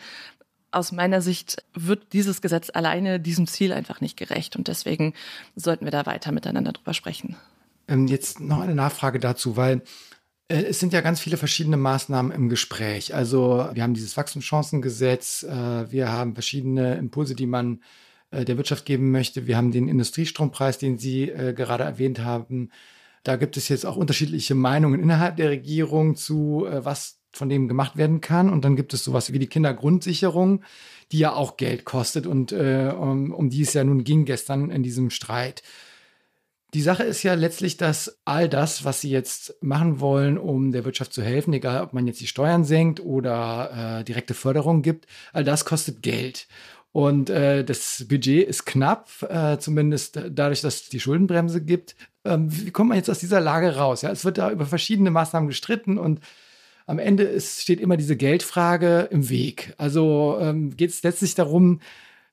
aus meiner Sicht wird dieses Gesetz alleine diesem Ziel einfach nicht gerecht. Und deswegen sollten wir da weiter miteinander drüber sprechen. Ähm, jetzt noch eine Nachfrage dazu, weil äh, es sind ja ganz viele verschiedene Maßnahmen im Gespräch. Also wir haben dieses Wachstumschancengesetz, äh, wir haben verschiedene Impulse, die man äh, der Wirtschaft geben möchte. Wir haben den Industriestrompreis, den Sie gerade erwähnt haben. Da gibt es jetzt auch unterschiedliche Meinungen innerhalb der Regierung zu, was von dem gemacht werden kann. Und dann gibt es sowas wie die Kindergrundsicherung, die ja auch Geld kostet und äh, um, um die es ja nun ging gestern in diesem Streit. Die Sache ist ja letztlich, dass all das, was sie jetzt machen wollen, um der Wirtschaft zu helfen, egal ob man jetzt die Steuern senkt oder äh, direkte Förderung gibt, all das kostet Geld. Und äh, das Budget ist knapp, äh, zumindest dadurch, dass es die Schuldenbremse gibt. Ähm, wie kommt man jetzt aus dieser Lage raus? Ja, es wird da über verschiedene Maßnahmen gestritten und am Ende ist, steht immer diese Geldfrage im Weg. Also ähm, geht es letztlich darum,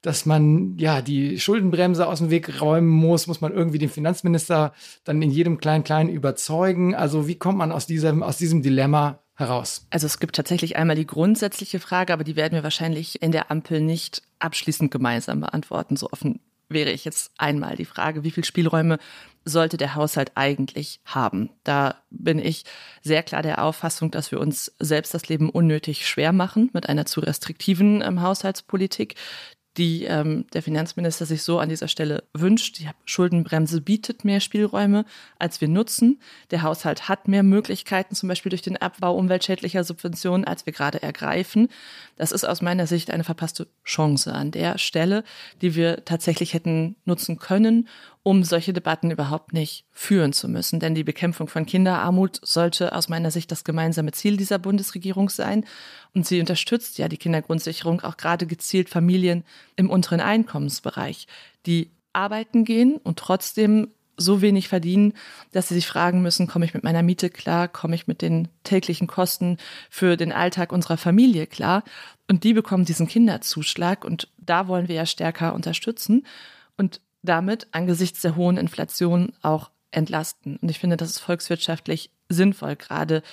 dass man ja die Schuldenbremse aus dem Weg räumen muss, muss man irgendwie den Finanzminister dann in jedem Klein-Klein überzeugen. Also wie kommt man aus diesem, aus diesem Dilemma heraus? Also es gibt tatsächlich einmal die grundsätzliche Frage, aber die werden wir wahrscheinlich in der Ampel nicht abschließend gemeinsam beantworten. So offen wäre ich jetzt einmal die Frage, wie viel Spielräume sollte der Haushalt eigentlich haben? Da bin ich sehr klar der Auffassung, dass wir uns selbst das Leben unnötig schwer machen mit einer zu restriktiven ähm, Haushaltspolitik, die ähm, der Finanzminister sich so an dieser Stelle wünscht. Die Schuldenbremse bietet mehr Spielräume, als wir nutzen. Der Haushalt hat mehr Möglichkeiten, zum Beispiel durch den Abbau umweltschädlicher Subventionen, als wir gerade ergreifen. Das ist aus meiner Sicht eine verpasste Chance an der Stelle, die wir tatsächlich hätten nutzen können, um solche Debatten überhaupt nicht führen zu müssen. Denn die Bekämpfung von Kinderarmut sollte aus meiner Sicht das gemeinsame Ziel dieser Bundesregierung sein. Und sie unterstützt ja die Kindergrundsicherung auch gerade gezielt Familien im unteren Einkommensbereich, die arbeiten gehen und trotzdem so wenig verdienen, dass sie sich fragen müssen, komme ich mit meiner Miete klar, komme ich mit den täglichen Kosten für den Alltag unserer Familie klar. Und die bekommen diesen Kinderzuschlag und da wollen wir ja stärker unterstützen. Und damit angesichts der hohen Inflation auch entlasten. Und ich finde, das ist volkswirtschaftlich sinnvoll, gerade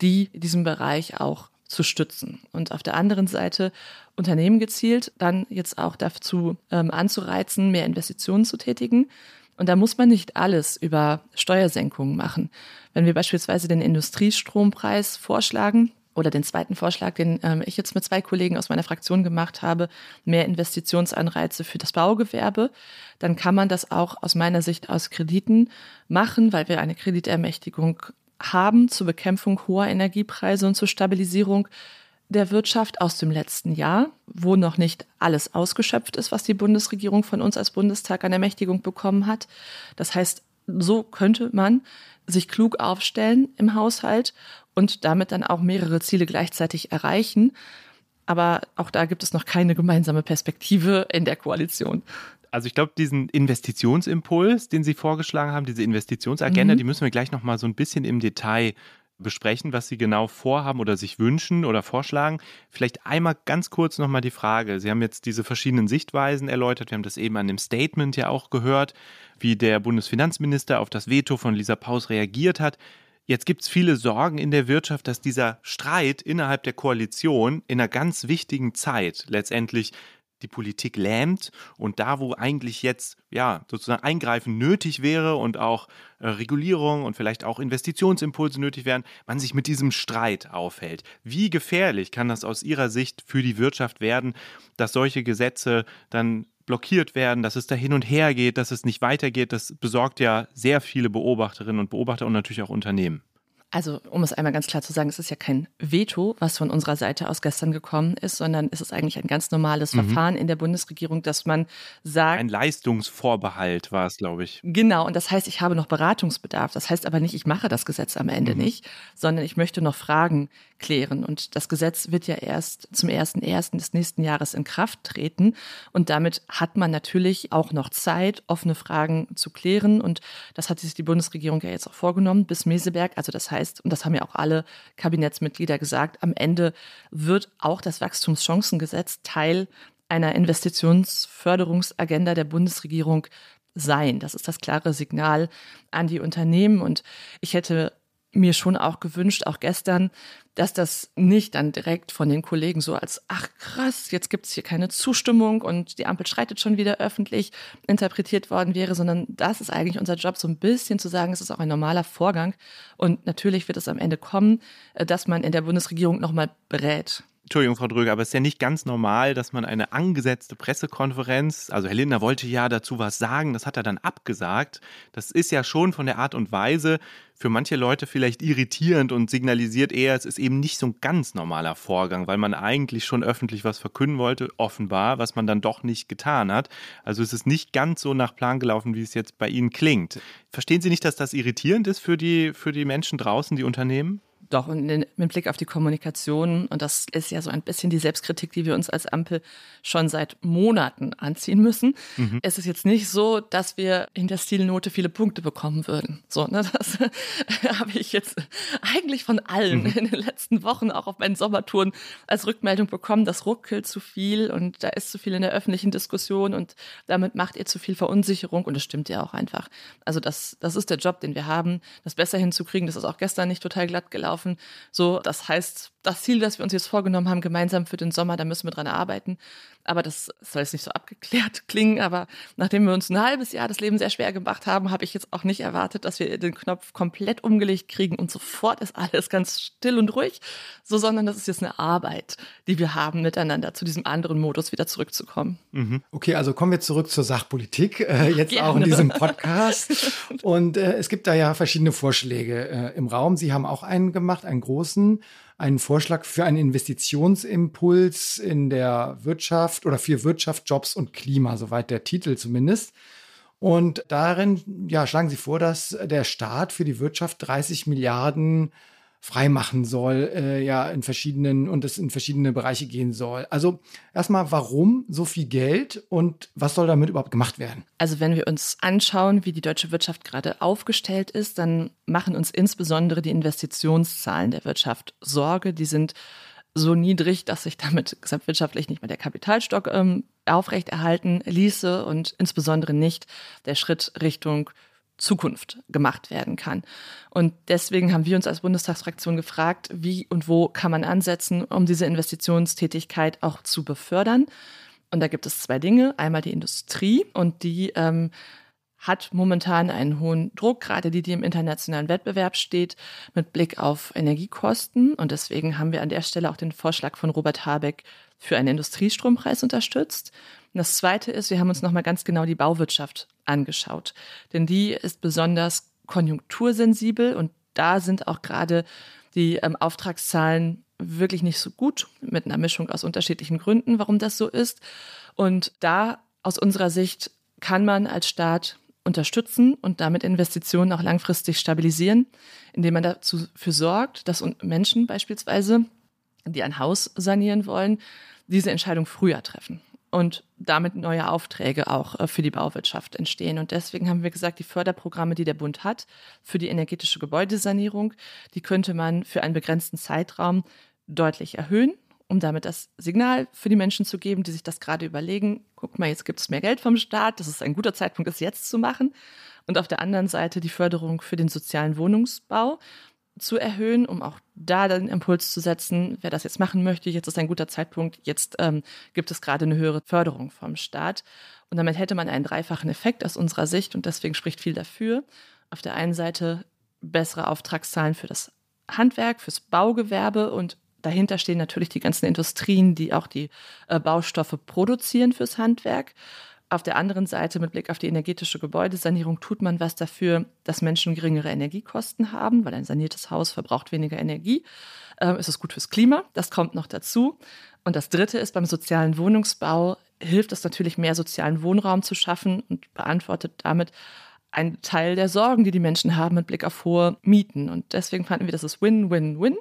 die in diesem Bereich auch zu stützen. Und auf der anderen Seite Unternehmen gezielt dann jetzt auch dazu ähm, anzureizen, mehr Investitionen zu tätigen. Und da muss man nicht alles über Steuersenkungen machen. Wenn wir beispielsweise den Industriestrompreis vorschlagen, oder den zweiten Vorschlag, den ähm, ich jetzt mit zwei Kollegen aus meiner Fraktion gemacht habe, mehr Investitionsanreize für das Baugewerbe, dann kann man das auch aus meiner Sicht aus Krediten machen, weil wir eine Kreditermächtigung haben zur Bekämpfung hoher Energiepreise und zur Stabilisierung der Wirtschaft aus dem letzten Jahr, wo noch nicht alles ausgeschöpft ist, was die Bundesregierung von uns als Bundestag an Ermächtigung bekommen hat. Das heißt, so könnte man sich klug aufstellen im Haushalt und damit dann auch mehrere Ziele gleichzeitig erreichen. Aber auch da gibt es noch keine gemeinsame Perspektive in der Koalition. Also ich glaube, diesen Investitionsimpuls, den Sie vorgeschlagen haben, diese Investitionsagenda, mhm. die müssen wir gleich noch mal so ein bisschen im Detail besprechen, was Sie genau vorhaben oder sich wünschen oder vorschlagen. Vielleicht einmal ganz kurz nochmal die Frage. Sie haben jetzt diese verschiedenen Sichtweisen erläutert. Wir haben das eben an dem Statement ja auch gehört, wie der Bundesfinanzminister auf das Veto von Lisa Paus reagiert hat. Jetzt gibt es viele Sorgen in der Wirtschaft, dass dieser Streit innerhalb der Koalition in einer ganz wichtigen Zeit letztendlich die Politik lähmt und da, wo eigentlich jetzt ja sozusagen Eingreifen nötig wäre und auch äh, Regulierung und vielleicht auch Investitionsimpulse nötig wären, man sich mit diesem Streit aufhält. Wie gefährlich kann das aus Ihrer Sicht für die Wirtschaft werden, dass solche Gesetze dann blockiert werden, dass es da hin und her geht, dass es nicht weitergeht, das besorgt ja sehr viele Beobachterinnen und Beobachter und natürlich auch Unternehmen. Also, um es einmal ganz klar zu sagen, es ist ja kein Veto, was von unserer Seite aus gestern gekommen ist, sondern es ist eigentlich ein ganz normales mhm. Verfahren in der Bundesregierung, dass man sagt. Ein Leistungsvorbehalt war es, glaube ich. Genau, und das heißt, ich habe noch Beratungsbedarf. Das heißt aber nicht, ich mache das Gesetz am Ende mhm. nicht, sondern ich möchte noch Fragen klären. Und das Gesetz wird ja erst zum 1.1. des nächsten Jahres in Kraft treten. Und damit hat man natürlich auch noch Zeit, offene Fragen zu klären. Und das hat sich die Bundesregierung ja jetzt auch vorgenommen bis Meseberg. Also das heißt, heißt, und das haben ja auch alle Kabinettsmitglieder gesagt, am Ende wird auch das Wachstumschancengesetz Teil einer Investitionsförderungsagenda der Bundesregierung sein. Das ist das klare Signal an die Unternehmen. Und ich hätte mir schon auch gewünscht, auch gestern, dass das nicht dann direkt von den Kollegen so als, ach krass, jetzt gibt es hier keine Zustimmung und die Ampel schreitet schon wieder öffentlich interpretiert worden wäre, sondern das ist eigentlich unser Job, so ein bisschen zu sagen, es ist auch ein normaler Vorgang. Und natürlich wird es am Ende kommen, äh, dass man in der Bundesregierung nochmal berät. Entschuldigung, Frau Dröger, aber es ist ja nicht ganz normal, dass man eine angesetzte Pressekonferenz, also Herr Lindner wollte ja dazu was sagen, das hat er dann abgesagt. Das ist ja schon von der Art und Weise für manche Leute vielleicht irritierend und signalisiert eher, es ist eben nicht so ein ganz normaler Vorgang, weil man eigentlich schon öffentlich was verkünden wollte, offenbar, was man dann doch nicht getan hat. Also es ist nicht ganz so nach Plan gelaufen, wie es jetzt bei Ihnen klingt. Verstehen Sie nicht, dass das irritierend ist für die, für die Menschen draußen, die Unternehmen? Doch, und in, mit Blick auf die Kommunikation, und das ist ja so ein bisschen die Selbstkritik, die wir uns als Ampel schon seit Monaten anziehen müssen. Mhm. Es ist jetzt nicht so, dass wir in der Stilnote viele Punkte bekommen würden. So, ne, das habe ich jetzt eigentlich von allen mhm. in den letzten Wochen, auch auf meinen Sommertouren, als Rückmeldung bekommen, das ruckelt zu viel und da ist zu viel in der öffentlichen Diskussion und damit macht ihr zu viel Verunsicherung und das stimmt ja auch einfach. Also das, das ist der Job, den wir haben, das besser hinzukriegen. Das ist auch gestern nicht total glatt gelaufen. So, das heißt, das Ziel, das wir uns jetzt vorgenommen haben, gemeinsam für den Sommer, da müssen wir dran arbeiten. Aber das soll jetzt nicht so abgeklärt klingen. Aber nachdem wir uns ein halbes Jahr das Leben sehr schwer gemacht haben, habe ich jetzt auch nicht erwartet, dass wir den Knopf komplett umgelegt kriegen und sofort ist alles ganz still und ruhig. So, sondern das ist jetzt eine Arbeit, die wir haben, miteinander zu diesem anderen Modus wieder zurückzukommen. Mhm. Okay, also kommen wir zurück zur Sachpolitik, äh, jetzt Gerne. auch in diesem Podcast. und äh, es gibt da ja verschiedene Vorschläge äh, im Raum. Sie haben auch einen gemacht, einen großen einen Vorschlag für einen Investitionsimpuls in der Wirtschaft oder für Wirtschaft, Jobs und Klima, soweit der Titel zumindest. Und darin ja, schlagen Sie vor, dass der Staat für die Wirtschaft 30 Milliarden freimachen soll, äh, ja, in verschiedenen und es in verschiedene Bereiche gehen soll. Also erstmal, warum so viel Geld und was soll damit überhaupt gemacht werden? Also wenn wir uns anschauen, wie die deutsche Wirtschaft gerade aufgestellt ist, dann machen uns insbesondere die Investitionszahlen der Wirtschaft Sorge. Die sind so niedrig, dass sich damit gesamtwirtschaftlich nicht mehr der Kapitalstock ähm, aufrechterhalten ließe und insbesondere nicht der Schritt Richtung Zukunft gemacht werden kann. Und deswegen haben wir uns als Bundestagsfraktion gefragt, wie und wo kann man ansetzen, um diese Investitionstätigkeit auch zu befördern. Und da gibt es zwei Dinge. Einmal die Industrie und die ähm, hat momentan einen hohen Druck, gerade die, die im internationalen Wettbewerb steht, mit Blick auf Energiekosten. Und deswegen haben wir an der Stelle auch den Vorschlag von Robert Habeck für einen Industriestrompreis unterstützt. Und das Zweite ist, wir haben uns nochmal ganz genau die Bauwirtschaft angeschaut. Denn die ist besonders konjunktursensibel und da sind auch gerade die ähm, Auftragszahlen wirklich nicht so gut, mit einer Mischung aus unterschiedlichen Gründen, warum das so ist. Und da aus unserer Sicht kann man als Staat unterstützen und damit Investitionen auch langfristig stabilisieren, indem man dafür sorgt, dass Menschen beispielsweise, die ein Haus sanieren wollen, diese Entscheidung früher treffen und damit neue Aufträge auch äh, für die Bauwirtschaft entstehen. Und deswegen haben wir gesagt, die Förderprogramme, die der Bund hat für die energetische Gebäudesanierung, die könnte man für einen begrenzten Zeitraum deutlich erhöhen, um damit das Signal für die Menschen zu geben, die sich das gerade überlegen, guck mal, jetzt gibt es mehr Geld vom Staat, das ist ein guter Zeitpunkt, es jetzt zu machen. Und auf der anderen Seite die Förderung für den sozialen Wohnungsbau zu erhöhen, um auch da den Impuls zu setzen, wer das jetzt machen möchte, jetzt ist ein guter Zeitpunkt, jetzt ähm, gibt es gerade eine höhere Förderung vom Staat. Und damit hätte man einen dreifachen Effekt aus unserer Sicht und deswegen spricht viel dafür. Auf der einen Seite bessere Auftragszahlen für das Handwerk, fürs Baugewerbe und dahinter stehen natürlich die ganzen Industrien, die auch die äh, Baustoffe produzieren fürs Handwerk. Auf der anderen Seite, mit Blick auf die energetische Gebäudesanierung, tut man was dafür, dass Menschen geringere Energiekosten haben, weil ein saniertes Haus verbraucht weniger Energie. Ähm, es ist gut fürs Klima, das kommt noch dazu. Und das Dritte ist, beim sozialen Wohnungsbau hilft es natürlich, mehr sozialen Wohnraum zu schaffen und beantwortet damit einen Teil der Sorgen, die die Menschen haben mit Blick auf hohe Mieten. Und deswegen fanden wir, das ist Win-Win-Win.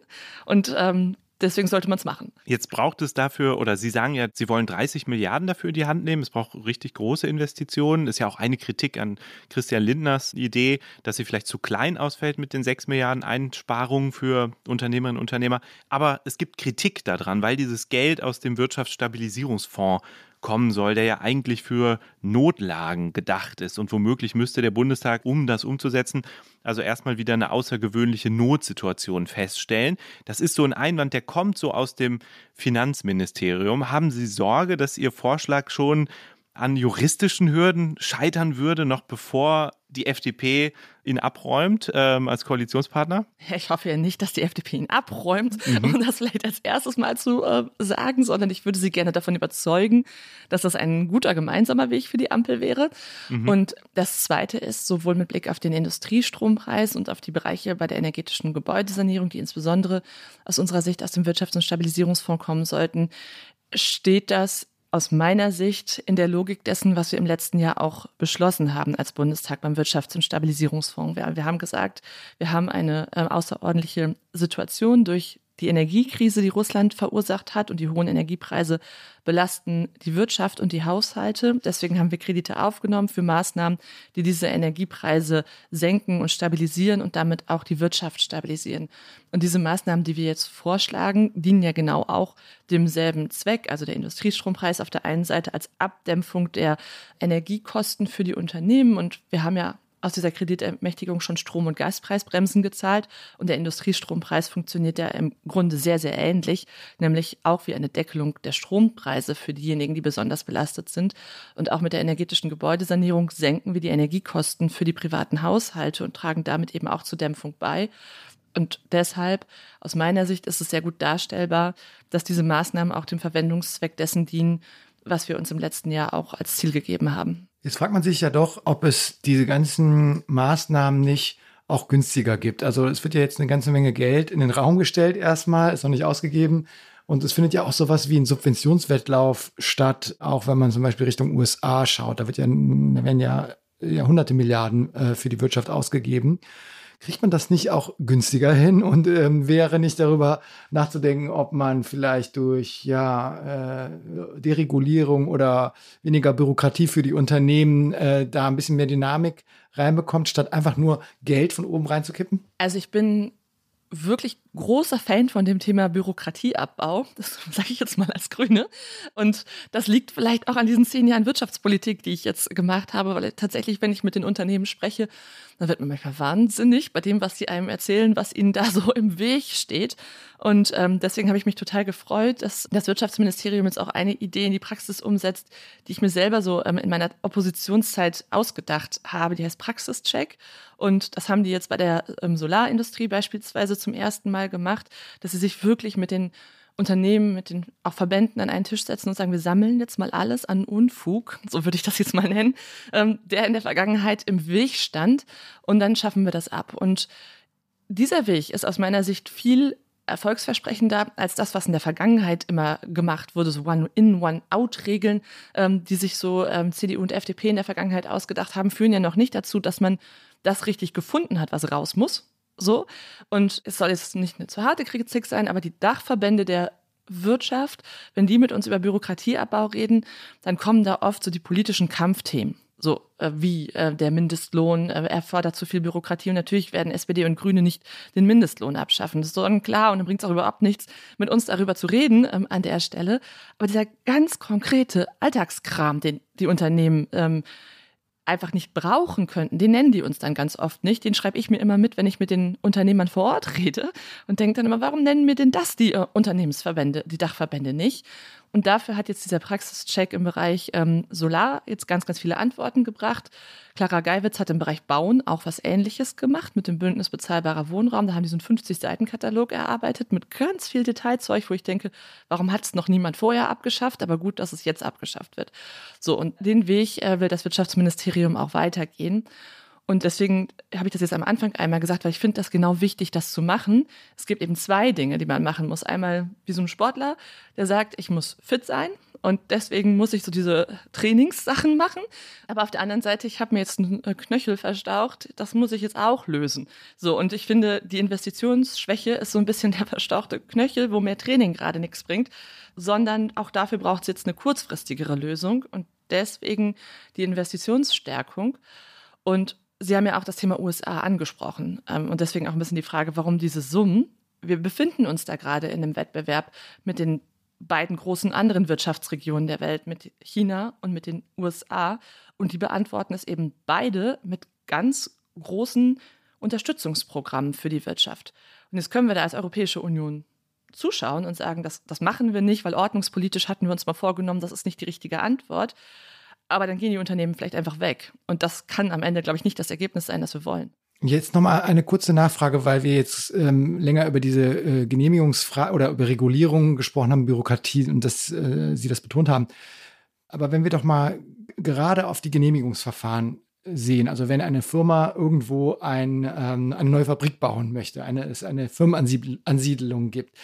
Und ähm, Deswegen sollte man es machen. Jetzt braucht es dafür, oder Sie sagen ja, Sie wollen 30 Milliarden dafür in die Hand nehmen. Es braucht richtig große Investitionen. Ist ja auch eine Kritik an Christian Lindners Idee, dass sie vielleicht zu klein ausfällt mit den 6 Milliarden Einsparungen für Unternehmerinnen und Unternehmer. Aber es gibt Kritik daran, weil dieses Geld aus dem Wirtschaftsstabilisierungsfonds kommen soll, der ja eigentlich für Notlagen gedacht ist. Und womöglich müsste der Bundestag, um das umzusetzen, also erstmal wieder eine außergewöhnliche Notsituation feststellen. Das ist so ein Einwand, der kommt so aus dem Finanzministerium. Haben Sie Sorge, dass Ihr Vorschlag schon an juristischen Hürden scheitern würde, noch bevor die FDP ihn abräumt ähm, als Koalitionspartner? Ich hoffe ja nicht, dass die FDP ihn abräumt, mhm. um das vielleicht als erstes mal zu äh, sagen, sondern ich würde sie gerne davon überzeugen, dass das ein guter gemeinsamer Weg für die Ampel wäre. Mhm. Und das Zweite ist, sowohl mit Blick auf den Industriestrompreis und auf die Bereiche bei der energetischen Gebäudesanierung, die insbesondere aus unserer Sicht aus dem Wirtschafts- und Stabilisierungsfonds kommen sollten, steht das aus meiner Sicht in der Logik dessen, was wir im letzten Jahr auch beschlossen haben als Bundestag beim Wirtschafts- und Stabilisierungsfonds. Wir, wir haben gesagt, wir haben eine äh, außerordentliche Situation durch die Energiekrise, die Russland verursacht hat und die hohen Energiepreise belasten die Wirtschaft und die Haushalte. Deswegen haben wir Kredite aufgenommen für Maßnahmen, die diese Energiepreise senken und stabilisieren und damit auch die Wirtschaft stabilisieren. Und diese Maßnahmen, die wir jetzt vorschlagen, dienen ja genau auch demselben Zweck, also der Industriestrompreis auf der einen Seite als Abdämpfung der Energiekosten für die Unternehmen. Und wir haben ja aus dieser Kreditermächtigung schon Strom- und Gaspreisbremsen gezahlt. Und der Industriestrompreis funktioniert ja im Grunde sehr, sehr ähnlich, nämlich auch wie eine Deckelung der Strompreise für diejenigen, die besonders belastet sind. Und auch mit der energetischen Gebäudesanierung senken wir die Energiekosten für die privaten Haushalte und tragen damit eben auch zur Dämpfung bei. Und deshalb, aus meiner Sicht, ist es sehr gut darstellbar, dass diese Maßnahmen auch dem Verwendungszweck dessen dienen, was wir uns im letzten Jahr auch als Ziel gegeben haben. Jetzt fragt man sich ja doch, ob es diese ganzen Maßnahmen nicht auch günstiger gibt. Also es wird ja jetzt eine ganze Menge Geld in den Raum gestellt erstmal, ist noch nicht ausgegeben. Und es findet ja auch sowas wie ein Subventionswettlauf statt, auch wenn man zum Beispiel Richtung USA schaut. Da wird ja, da werden ja, ja hunderte Milliarden äh, für die Wirtschaft ausgegeben. Kriegt man das nicht auch günstiger hin und ähm, wäre nicht darüber nachzudenken, ob man vielleicht durch ja, äh, Deregulierung oder weniger Bürokratie für die Unternehmen äh, da ein bisschen mehr Dynamik reinbekommt, statt einfach nur Geld von oben reinzukippen? Also ich bin wirklich großer Fan von dem Thema Bürokratieabbau. Das sage ich jetzt mal als Grüne. Und das liegt vielleicht auch an diesen zehn Jahren Wirtschaftspolitik, die ich jetzt gemacht habe, weil tatsächlich, wenn ich mit den Unternehmen spreche, dann wird man manchmal wahnsinnig bei dem, was sie einem erzählen, was ihnen da so im Weg steht. Und ähm, deswegen habe ich mich total gefreut, dass das Wirtschaftsministerium jetzt auch eine Idee in die Praxis umsetzt, die ich mir selber so ähm, in meiner Oppositionszeit ausgedacht habe. Die heißt Praxischeck. Und das haben die jetzt bei der ähm, Solarindustrie beispielsweise zum ersten Mal gemacht, dass sie sich wirklich mit den Unternehmen, mit den auch Verbänden an einen Tisch setzen und sagen, wir sammeln jetzt mal alles an Unfug, so würde ich das jetzt mal nennen, ähm, der in der Vergangenheit im Weg stand und dann schaffen wir das ab. Und dieser Weg ist aus meiner Sicht viel erfolgsversprechender als das, was in der Vergangenheit immer gemacht wurde, so One-in, One-out-Regeln, ähm, die sich so ähm, CDU und FDP in der Vergangenheit ausgedacht haben, führen ja noch nicht dazu, dass man das richtig gefunden hat, was raus muss. So. Und es soll jetzt nicht eine zu harte Kritik sein, aber die Dachverbände der Wirtschaft, wenn die mit uns über Bürokratieabbau reden, dann kommen da oft so die politischen Kampfthemen. So äh, wie äh, der Mindestlohn äh, erfordert zu viel Bürokratie und natürlich werden SPD und Grüne nicht den Mindestlohn abschaffen. Das ist so klar und dann bringt es auch überhaupt nichts, mit uns darüber zu reden ähm, an der Stelle. Aber dieser ganz konkrete Alltagskram, den die Unternehmen ähm, einfach nicht brauchen könnten, den nennen die uns dann ganz oft nicht. Den schreibe ich mir immer mit, wenn ich mit den Unternehmern vor Ort rede und denke dann immer, warum nennen mir denn das die äh, Unternehmensverbände, die Dachverbände nicht? Und dafür hat jetzt dieser Praxischeck im Bereich ähm, Solar jetzt ganz, ganz viele Antworten gebracht. Clara Geiwitz hat im Bereich Bauen auch was Ähnliches gemacht mit dem Bündnis bezahlbarer Wohnraum. Da haben die so einen 50-Seiten-Katalog erarbeitet mit ganz viel Detailzeug, wo ich denke, warum hat es noch niemand vorher abgeschafft? Aber gut, dass es jetzt abgeschafft wird. So, und den Weg äh, will das Wirtschaftsministerium auch weitergehen. Und deswegen habe ich das jetzt am Anfang einmal gesagt, weil ich finde das genau wichtig, das zu machen. Es gibt eben zwei Dinge, die man machen muss. Einmal wie so ein Sportler, der sagt, ich muss fit sein und deswegen muss ich so diese Trainingssachen machen. Aber auf der anderen Seite, ich habe mir jetzt einen Knöchel verstaucht, das muss ich jetzt auch lösen. So, und ich finde, die Investitionsschwäche ist so ein bisschen der verstauchte Knöchel, wo mehr Training gerade nichts bringt, sondern auch dafür braucht es jetzt eine kurzfristigere Lösung und deswegen die Investitionsstärkung. Und Sie haben ja auch das Thema USA angesprochen ähm, und deswegen auch ein bisschen die Frage, warum diese Summen? Wir befinden uns da gerade in einem Wettbewerb mit den beiden großen anderen Wirtschaftsregionen der Welt, mit China und mit den USA. Und die beantworten es eben beide mit ganz großen Unterstützungsprogrammen für die Wirtschaft. Und jetzt können wir da als Europäische Union zuschauen und sagen, das, das machen wir nicht, weil ordnungspolitisch hatten wir uns mal vorgenommen, das ist nicht die richtige Antwort aber dann gehen die Unternehmen vielleicht einfach weg. Und das kann am Ende, glaube ich, nicht das Ergebnis sein, das wir wollen. Jetzt nochmal eine kurze Nachfrage, weil wir jetzt ähm, länger über diese äh, Genehmigungsfrage oder über Regulierung gesprochen haben, Bürokratie und dass äh, Sie das betont haben. Aber wenn wir doch mal gerade auf die Genehmigungsverfahren sehen, also wenn eine Firma irgendwo ein, ähm, eine neue Fabrik bauen möchte, eine, es eine Firmenansiedlung gibt,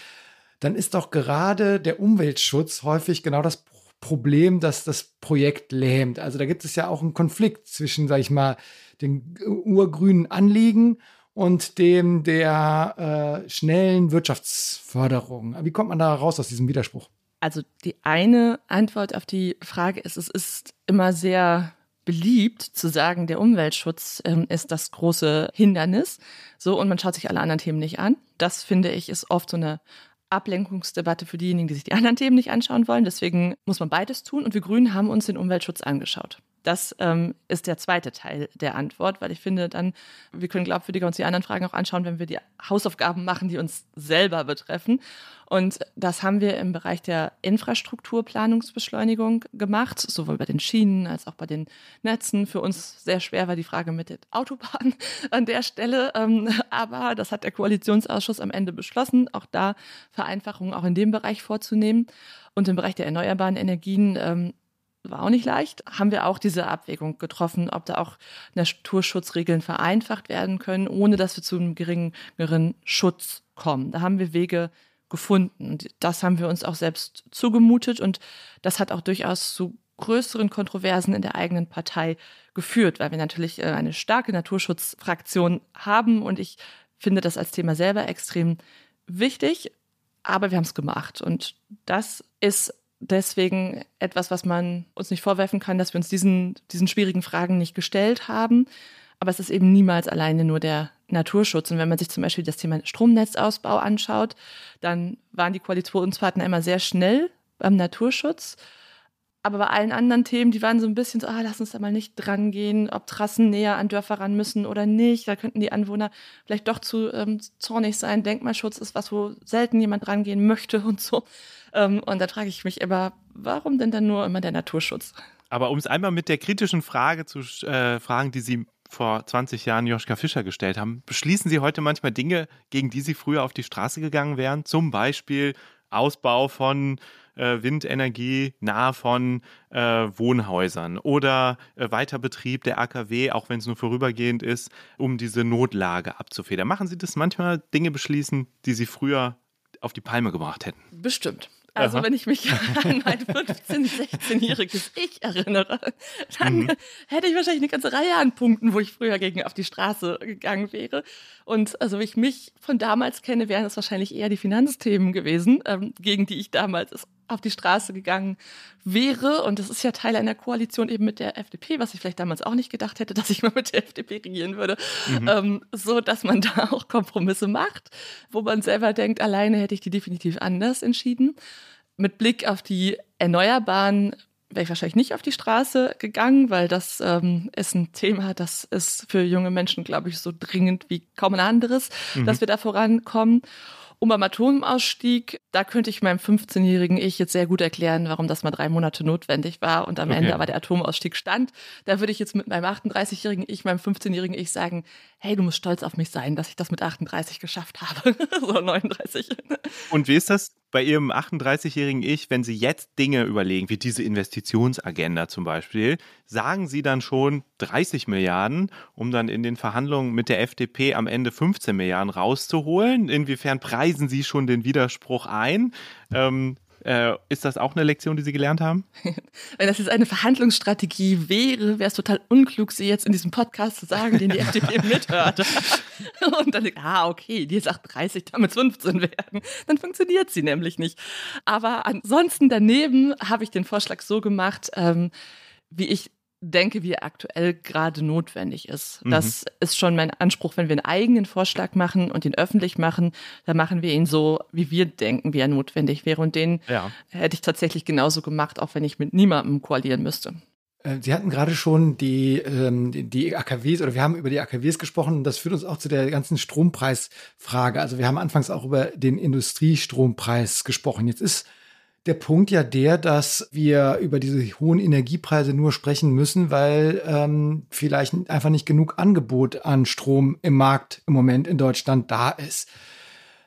dann ist doch gerade der Umweltschutz häufig genau das Problem, das das Projekt lähmt. Also da gibt es ja auch einen Konflikt zwischen, sag ich mal, den urgrünen Anliegen und dem der äh, schnellen Wirtschaftsförderung. Wie kommt man da raus aus diesem Widerspruch? Also die eine Antwort auf die Frage ist, es ist immer sehr beliebt zu sagen, der Umweltschutz ähm, ist das große Hindernis. So, und man schaut sich alle anderen Themen nicht an. Das finde ich ist oft so eine Ablenkungsdebatte für diejenigen, die sich die anderen Themen nicht anschauen wollen. Deswegen muss man beides tun. Und wir Grünen haben uns den Umweltschutz angeschaut. Das ähm, ist der zweite Teil der Antwort, weil ich finde dann, wir können glaubwürdiger uns die anderen Fragen auch anschauen, wenn wir die Hausaufgaben machen, die uns selber betreffen. Und das haben wir im Bereich der Infrastrukturplanungsbeschleunigung gemacht, sowohl bei den Schienen als auch bei den Netzen. Für uns sehr schwer war die Frage mit der Autobahn an der Stelle. Ähm, aber das hat der Koalitionsausschuss am Ende beschlossen, auch da Vereinfachungen auch in dem Bereich vorzunehmen. Und im Bereich der erneuerbaren Energien ähm, war auch nicht leicht, haben wir auch diese Abwägung getroffen, ob da auch Naturschutzregeln vereinfacht werden können, ohne dass wir zu einem geringeren Schutz kommen. Da haben wir Wege gefunden. Und das haben wir uns auch selbst zugemutet und das hat auch durchaus zu größeren Kontroversen in der eigenen Partei geführt, weil wir natürlich äh, eine starke Naturschutzfraktion haben und ich finde das als Thema selber extrem wichtig, aber wir haben es gemacht und das ist deswegen etwas, was man uns nicht vorwerfen kann, dass wir uns diesen, diesen schwierigen Fragen nicht gestellt haben. Aber es ist eben niemals alleine nur der Naturschutz. Und wenn man sich zum Beispiel das Thema Stromnetzausbau anschaut, dann waren die Koalitionspartner immer sehr schnell beim Naturschutz. Aber bei allen anderen Themen, die waren so ein bisschen so, ah, lass uns da mal nicht dran gehen, ob Trassen näher an Dörfer ran müssen oder nicht. Da könnten die Anwohner vielleicht doch zu ähm, zornig sein. Denkmalschutz ist was, wo selten jemand rangehen möchte und so. Ähm, und da frage ich mich immer, warum denn dann nur immer der Naturschutz? Aber um es einmal mit der kritischen Frage zu äh, fragen, die Sie vor 20 Jahren Joschka Fischer gestellt haben, beschließen Sie heute manchmal Dinge, gegen die Sie früher auf die Straße gegangen wären? Zum Beispiel Ausbau von äh, Windenergie nahe von äh, Wohnhäusern oder äh, Weiterbetrieb der AKW, auch wenn es nur vorübergehend ist, um diese Notlage abzufedern. Machen Sie das manchmal, Dinge beschließen, die Sie früher auf die Palme gebracht hätten? Bestimmt. Also Aha. wenn ich mich an mein 15-, 16-jähriges Ich erinnere, dann mhm. hätte ich wahrscheinlich eine ganze Reihe an Punkten, wo ich früher gegen auf die Straße gegangen wäre. Und also wie ich mich von damals kenne, wären es wahrscheinlich eher die Finanzthemen gewesen, ähm, gegen die ich damals auf die Straße gegangen wäre. Und das ist ja Teil einer Koalition eben mit der FDP, was ich vielleicht damals auch nicht gedacht hätte, dass ich mal mit der FDP regieren würde. Mhm. Ähm, so, dass man da auch Kompromisse macht, wo man selber denkt, alleine hätte ich die definitiv anders entschieden. Mit Blick auf die Erneuerbaren wäre ich wahrscheinlich nicht auf die Straße gegangen, weil das ähm, ist ein Thema, das ist für junge Menschen, glaube ich, so dringend wie kaum ein anderes, mhm. dass wir da vorankommen. Und beim Atomausstieg, da könnte ich meinem 15-jährigen Ich jetzt sehr gut erklären, warum das mal drei Monate notwendig war und am okay. Ende aber der Atomausstieg stand. Da würde ich jetzt mit meinem 38-jährigen Ich, meinem 15-jährigen Ich sagen, hey, du musst stolz auf mich sein, dass ich das mit 38 geschafft habe. so 39. Und wie ist das bei Ihrem 38-jährigen Ich, wenn Sie jetzt Dinge überlegen, wie diese Investitionsagenda zum Beispiel, sagen Sie dann schon 30 Milliarden, um dann in den Verhandlungen mit der FDP am Ende 15 Milliarden rauszuholen? Inwiefern preisen Sie schon den Widerspruch ein? Ähm, äh, ist das auch eine Lektion, die Sie gelernt haben? Wenn das jetzt eine Verhandlungsstrategie wäre, wäre es total unklug, sie jetzt in diesem Podcast zu sagen, den die FDP mithört. Und dann, ah, okay, die sagt 30, damit 15 werden. Dann funktioniert sie nämlich nicht. Aber ansonsten daneben habe ich den Vorschlag so gemacht, ähm, wie ich denke, wie er aktuell gerade notwendig ist. Mhm. Das ist schon mein Anspruch, wenn wir einen eigenen Vorschlag machen und ihn öffentlich machen, dann machen wir ihn so, wie wir denken, wie er notwendig wäre. Und den ja. hätte ich tatsächlich genauso gemacht, auch wenn ich mit niemandem koalieren müsste. Äh, Sie hatten gerade schon die, ähm, die AKWs oder wir haben über die AKWs gesprochen und das führt uns auch zu der ganzen Strompreisfrage. Also wir haben anfangs auch über den Industriestrompreis gesprochen. Jetzt ist der Punkt ja der, dass wir über diese hohen Energiepreise nur sprechen müssen, weil ähm, vielleicht einfach nicht genug Angebot an Strom im Markt im Moment in Deutschland da ist.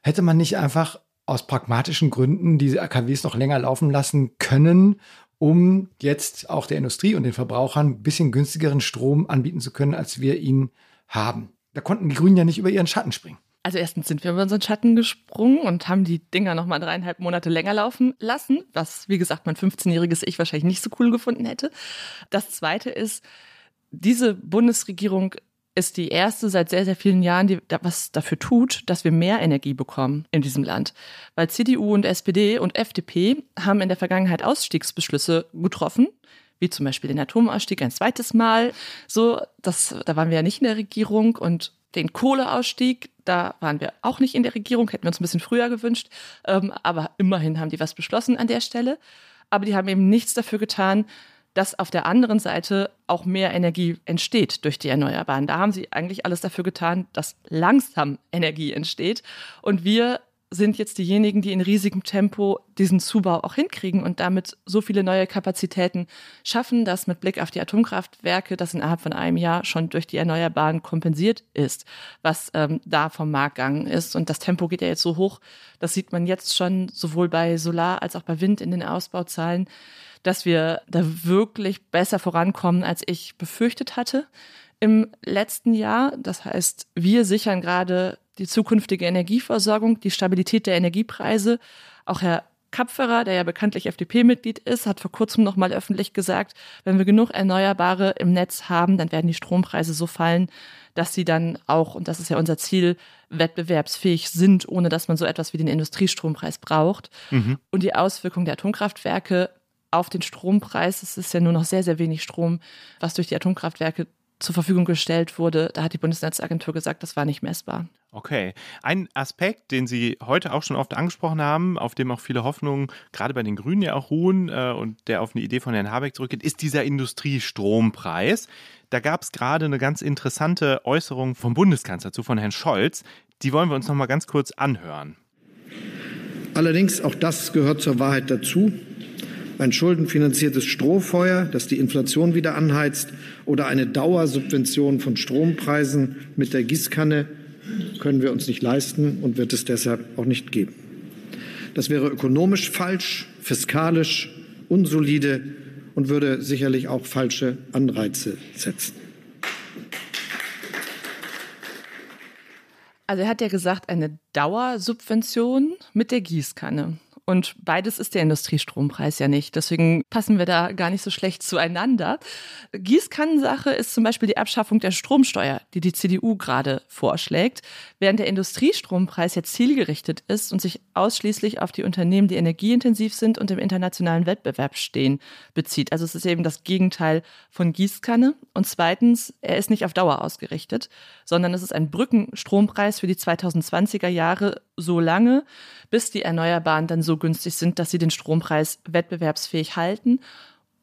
Hätte man nicht einfach aus pragmatischen Gründen diese AKWs noch länger laufen lassen können, um jetzt auch der Industrie und den Verbrauchern ein bisschen günstigeren Strom anbieten zu können, als wir ihn haben. Da konnten die Grünen ja nicht über ihren Schatten springen. Also erstens sind wir über unseren Schatten gesprungen und haben die Dinger nochmal dreieinhalb Monate länger laufen lassen, was, wie gesagt, mein 15-jähriges Ich wahrscheinlich nicht so cool gefunden hätte. Das Zweite ist, diese Bundesregierung ist die erste seit sehr, sehr vielen Jahren, die was dafür tut, dass wir mehr Energie bekommen in diesem Land. Weil CDU und SPD und FDP haben in der Vergangenheit Ausstiegsbeschlüsse getroffen, wie zum Beispiel den Atomausstieg ein zweites Mal. So, das, da waren wir ja nicht in der Regierung und den Kohleausstieg, da waren wir auch nicht in der Regierung, hätten wir uns ein bisschen früher gewünscht. Ähm, aber immerhin haben die was beschlossen an der Stelle. Aber die haben eben nichts dafür getan, dass auf der anderen Seite auch mehr Energie entsteht durch die Erneuerbaren. Da haben sie eigentlich alles dafür getan, dass langsam Energie entsteht. Und wir sind jetzt diejenigen, die in riesigem Tempo diesen Zubau auch hinkriegen und damit so viele neue Kapazitäten schaffen, dass mit Blick auf die Atomkraftwerke das innerhalb von einem Jahr schon durch die Erneuerbaren kompensiert ist, was ähm, da vom Markt gegangen ist. Und das Tempo geht ja jetzt so hoch, das sieht man jetzt schon sowohl bei Solar als auch bei Wind in den Ausbauzahlen dass wir da wirklich besser vorankommen, als ich befürchtet hatte im letzten Jahr. Das heißt, wir sichern gerade die zukünftige Energieversorgung, die Stabilität der Energiepreise. Auch Herr Kapferer, der ja bekanntlich FDP-Mitglied ist, hat vor kurzem noch mal öffentlich gesagt, wenn wir genug Erneuerbare im Netz haben, dann werden die Strompreise so fallen, dass sie dann auch, und das ist ja unser Ziel, wettbewerbsfähig sind, ohne dass man so etwas wie den Industriestrompreis braucht. Mhm. Und die Auswirkungen der Atomkraftwerke auf den Strompreis. Es ist ja nur noch sehr, sehr wenig Strom, was durch die Atomkraftwerke zur Verfügung gestellt wurde. Da hat die Bundesnetzagentur gesagt, das war nicht messbar. Okay. Ein Aspekt, den Sie heute auch schon oft angesprochen haben, auf dem auch viele Hoffnungen gerade bei den Grünen ja auch ruhen äh, und der auf eine Idee von Herrn Habeck zurückgeht, ist dieser Industriestrompreis. Da gab es gerade eine ganz interessante Äußerung vom Bundeskanzler zu, von Herrn Scholz. Die wollen wir uns noch mal ganz kurz anhören. Allerdings, auch das gehört zur Wahrheit dazu, ein schuldenfinanziertes Strohfeuer, das die Inflation wieder anheizt, oder eine Dauersubvention von Strompreisen mit der Gießkanne können wir uns nicht leisten und wird es deshalb auch nicht geben. Das wäre ökonomisch falsch, fiskalisch unsolide und würde sicherlich auch falsche Anreize setzen. Also er hat ja gesagt, eine Dauersubvention mit der Gießkanne. Und beides ist der Industriestrompreis ja nicht. Deswegen passen wir da gar nicht so schlecht zueinander. Gießkannensache ist zum Beispiel die Abschaffung der Stromsteuer, die die CDU gerade vorschlägt. Während der Industriestrompreis ja zielgerichtet ist und sich ausschließlich auf die Unternehmen, die energieintensiv sind und im internationalen Wettbewerb stehen, bezieht. Also es ist eben das Gegenteil von Gießkanne. Und zweitens, er ist nicht auf Dauer ausgerichtet, sondern es ist ein Brückenstrompreis für die 2020er Jahre so lange, bis die Erneuerbaren dann so günstig sind, dass sie den Strompreis wettbewerbsfähig halten.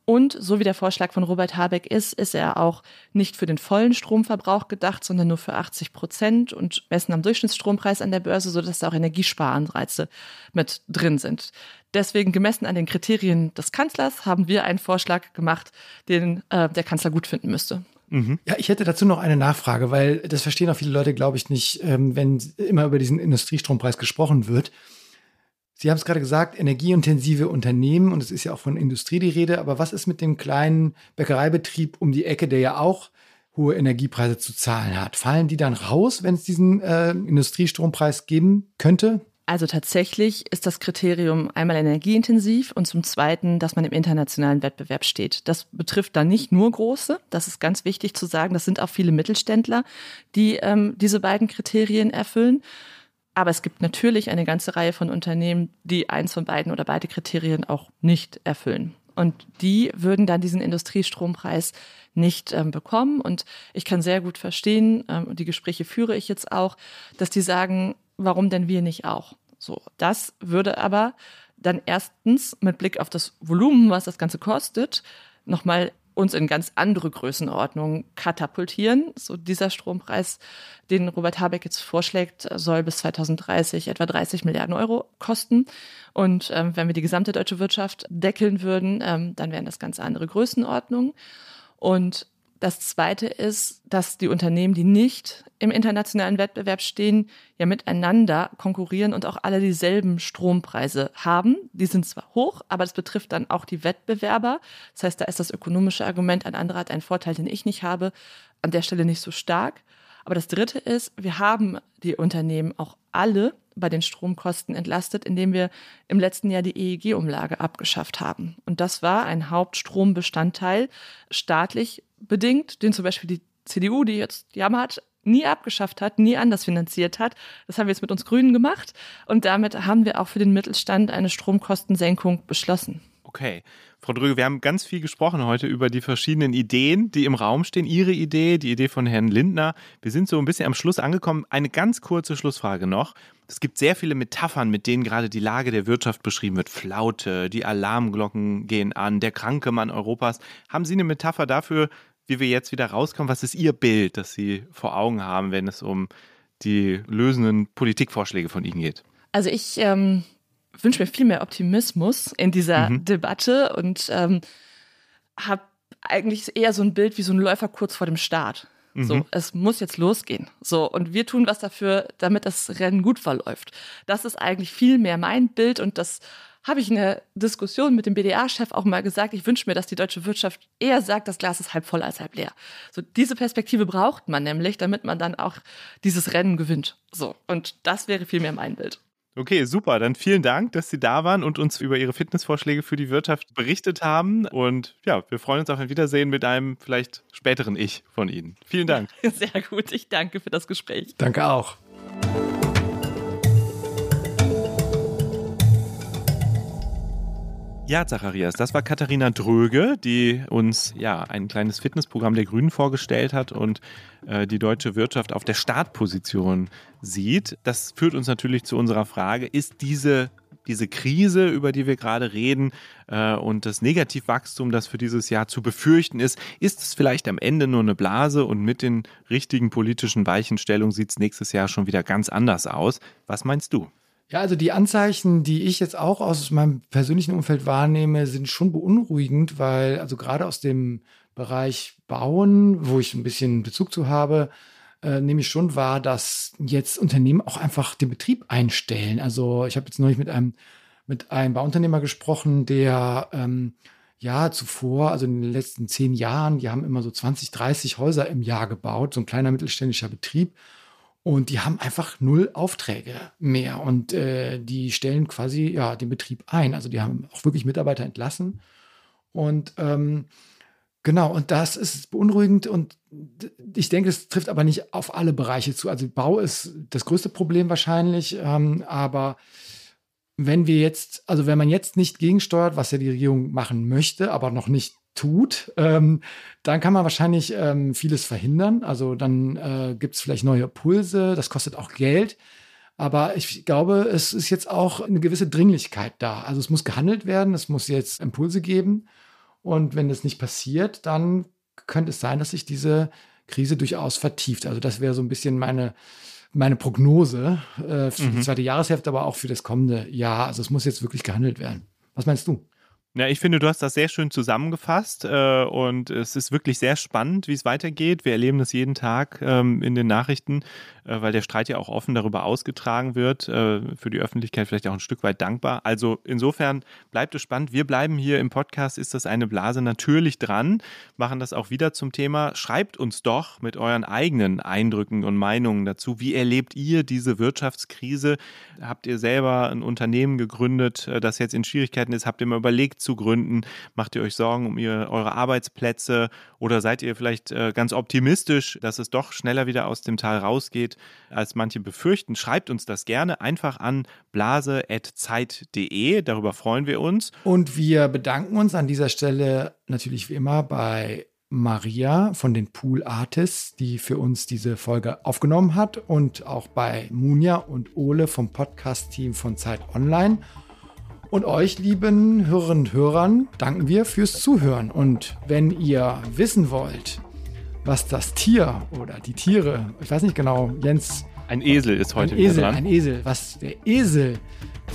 Und so wie der Vorschlag von Robert Habeck ist, ist er auch nicht für den vollen Stromverbrauch gedacht, sondern nur für 80 Prozent und messen am Durchschnittsstrompreis an der Börse, sodass da auch Energiesparanreize mit drin sind. Deswegen gemessen an den Kriterien des Kanzlers haben wir einen Vorschlag gemacht, den äh, der Kanzler gut finden müsste. Mhm. Ja, ich hätte dazu noch eine Nachfrage, weil das verstehen auch viele Leute, glaube ich, nicht, ähm, wenn immer über diesen Industriestrompreis gesprochen wird. Sie haben es gerade gesagt, energieintensive Unternehmen und es ist ja auch von Industrie die Rede, aber was ist mit dem kleinen Bäckereibetrieb um die Ecke, der ja auch hohe Energiepreise zu zahlen hat? Fallen die dann raus, wenn es diesen äh, Industriestrompreis geben könnte? Also tatsächlich ist das Kriterium einmal energieintensiv und zum Zweiten, dass man im internationalen Wettbewerb steht. Das betrifft dann nicht nur große, das ist ganz wichtig zu sagen, das sind auch viele Mittelständler, die ähm, diese beiden Kriterien erfüllen. Aber es gibt natürlich eine ganze Reihe von Unternehmen, die eins von beiden oder beide Kriterien auch nicht erfüllen. Und die würden dann diesen Industriestrompreis nicht ähm, bekommen. Und ich kann sehr gut verstehen, ähm, die Gespräche führe ich jetzt auch, dass die sagen, warum denn wir nicht auch? So, das würde aber dann erstens mit Blick auf das Volumen, was das Ganze kostet, nochmal uns in ganz andere Größenordnungen katapultieren. So dieser Strompreis, den Robert Habeck jetzt vorschlägt, soll bis 2030 etwa 30 Milliarden Euro kosten. Und ähm, wenn wir die gesamte deutsche Wirtschaft deckeln würden, ähm, dann wären das ganz andere Größenordnungen. Und das Zweite ist, dass die Unternehmen, die nicht im internationalen Wettbewerb stehen, ja miteinander konkurrieren und auch alle dieselben Strompreise haben. Die sind zwar hoch, aber das betrifft dann auch die Wettbewerber. Das heißt, da ist das ökonomische Argument, ein anderer hat einen Vorteil, den ich nicht habe, an der Stelle nicht so stark. Aber das Dritte ist, wir haben die Unternehmen auch alle bei den Stromkosten entlastet, indem wir im letzten Jahr die EEG-Umlage abgeschafft haben. Und das war ein Hauptstrombestandteil, staatlich bedingt, den zum Beispiel die CDU, die jetzt jammert, nie abgeschafft hat, nie anders finanziert hat. Das haben wir jetzt mit uns Grünen gemacht. Und damit haben wir auch für den Mittelstand eine Stromkostensenkung beschlossen. Okay. Frau Dröge, wir haben ganz viel gesprochen heute über die verschiedenen Ideen, die im Raum stehen. Ihre Idee, die Idee von Herrn Lindner. Wir sind so ein bisschen am Schluss angekommen. Eine ganz kurze Schlussfrage noch. Es gibt sehr viele Metaphern, mit denen gerade die Lage der Wirtschaft beschrieben wird. Flaute, die Alarmglocken gehen an, der kranke Mann Europas. Haben Sie eine Metapher dafür, wie wir jetzt wieder rauskommen? Was ist Ihr Bild, das Sie vor Augen haben, wenn es um die lösenden Politikvorschläge von Ihnen geht? Also ich ähm, wünsche mir viel mehr Optimismus in dieser mhm. Debatte und ähm, habe eigentlich eher so ein Bild wie so ein Läufer kurz vor dem Start. Mhm. So, es muss jetzt losgehen. So, und wir tun was dafür, damit das Rennen gut verläuft. Das ist eigentlich viel mehr mein Bild und das habe ich in der Diskussion mit dem BDA-Chef auch mal gesagt, ich wünsche mir, dass die deutsche Wirtschaft eher sagt, das Glas ist halb voll als halb leer. So, diese Perspektive braucht man nämlich, damit man dann auch dieses Rennen gewinnt. So, und das wäre viel mehr mein Bild. Okay, super. Dann vielen Dank, dass Sie da waren und uns über Ihre Fitnessvorschläge für die Wirtschaft berichtet haben. Und ja, wir freuen uns auf ein Wiedersehen mit einem vielleicht späteren Ich von Ihnen. Vielen Dank. Sehr gut. Ich danke für das Gespräch. Danke auch. Ja, Zacharias, das war Katharina Dröge, die uns ja ein kleines Fitnessprogramm der Grünen vorgestellt hat und äh, die deutsche Wirtschaft auf der Startposition sieht. Das führt uns natürlich zu unserer Frage, ist diese diese Krise, über die wir gerade reden, äh, und das Negativwachstum, das für dieses Jahr zu befürchten ist, ist es vielleicht am Ende nur eine Blase und mit den richtigen politischen Weichenstellungen sieht es nächstes Jahr schon wieder ganz anders aus. Was meinst du? Ja, also die Anzeichen, die ich jetzt auch aus meinem persönlichen Umfeld wahrnehme, sind schon beunruhigend, weil also gerade aus dem Bereich Bauen, wo ich ein bisschen Bezug zu habe, äh, nehme ich schon wahr, dass jetzt Unternehmen auch einfach den Betrieb einstellen. Also ich habe jetzt neulich mit einem mit einem Bauunternehmer gesprochen, der ähm, ja zuvor, also in den letzten zehn Jahren, die haben immer so 20, 30 Häuser im Jahr gebaut, so ein kleiner mittelständischer Betrieb. Und die haben einfach null Aufträge mehr und äh, die stellen quasi ja den Betrieb ein. Also die haben auch wirklich Mitarbeiter entlassen. Und ähm, genau, und das ist beunruhigend und ich denke, es trifft aber nicht auf alle Bereiche zu. Also Bau ist das größte Problem wahrscheinlich, ähm, aber wenn wir jetzt, also wenn man jetzt nicht gegensteuert, was ja die Regierung machen möchte, aber noch nicht tut, ähm, dann kann man wahrscheinlich ähm, vieles verhindern. Also dann äh, gibt es vielleicht neue Pulse, das kostet auch Geld. Aber ich glaube, es ist jetzt auch eine gewisse Dringlichkeit da. Also es muss gehandelt werden, es muss jetzt Impulse geben. Und wenn das nicht passiert, dann könnte es sein, dass sich diese Krise durchaus vertieft. Also das wäre so ein bisschen meine, meine Prognose äh, für mhm. die zweite Jahreshälfte, aber auch für das kommende Jahr. Also es muss jetzt wirklich gehandelt werden. Was meinst du? Ja, ich finde, du hast das sehr schön zusammengefasst äh, und es ist wirklich sehr spannend, wie es weitergeht. Wir erleben das jeden Tag ähm, in den Nachrichten, äh, weil der Streit ja auch offen darüber ausgetragen wird. Äh, für die Öffentlichkeit vielleicht auch ein Stück weit dankbar. Also insofern bleibt es spannend. Wir bleiben hier im Podcast, ist das eine Blase natürlich dran, machen das auch wieder zum Thema. Schreibt uns doch mit euren eigenen Eindrücken und Meinungen dazu. Wie erlebt ihr diese Wirtschaftskrise? Habt ihr selber ein Unternehmen gegründet, äh, das jetzt in Schwierigkeiten ist? Habt ihr mal überlegt, zu gründen? Macht ihr euch Sorgen um ihr, eure Arbeitsplätze oder seid ihr vielleicht äh, ganz optimistisch, dass es doch schneller wieder aus dem Tal rausgeht, als manche befürchten? Schreibt uns das gerne einfach an blase.zeit.de. Darüber freuen wir uns. Und wir bedanken uns an dieser Stelle natürlich wie immer bei Maria von den Pool Artists, die für uns diese Folge aufgenommen hat und auch bei Munja und Ole vom Podcast-Team von Zeit Online. Und euch, lieben Hörerinnen und Hörern, danken wir fürs Zuhören. Und wenn ihr wissen wollt, was das Tier oder die Tiere, ich weiß nicht genau, Jens. Ein Esel ist heute ein Esel, dran. Ein Esel, was der Esel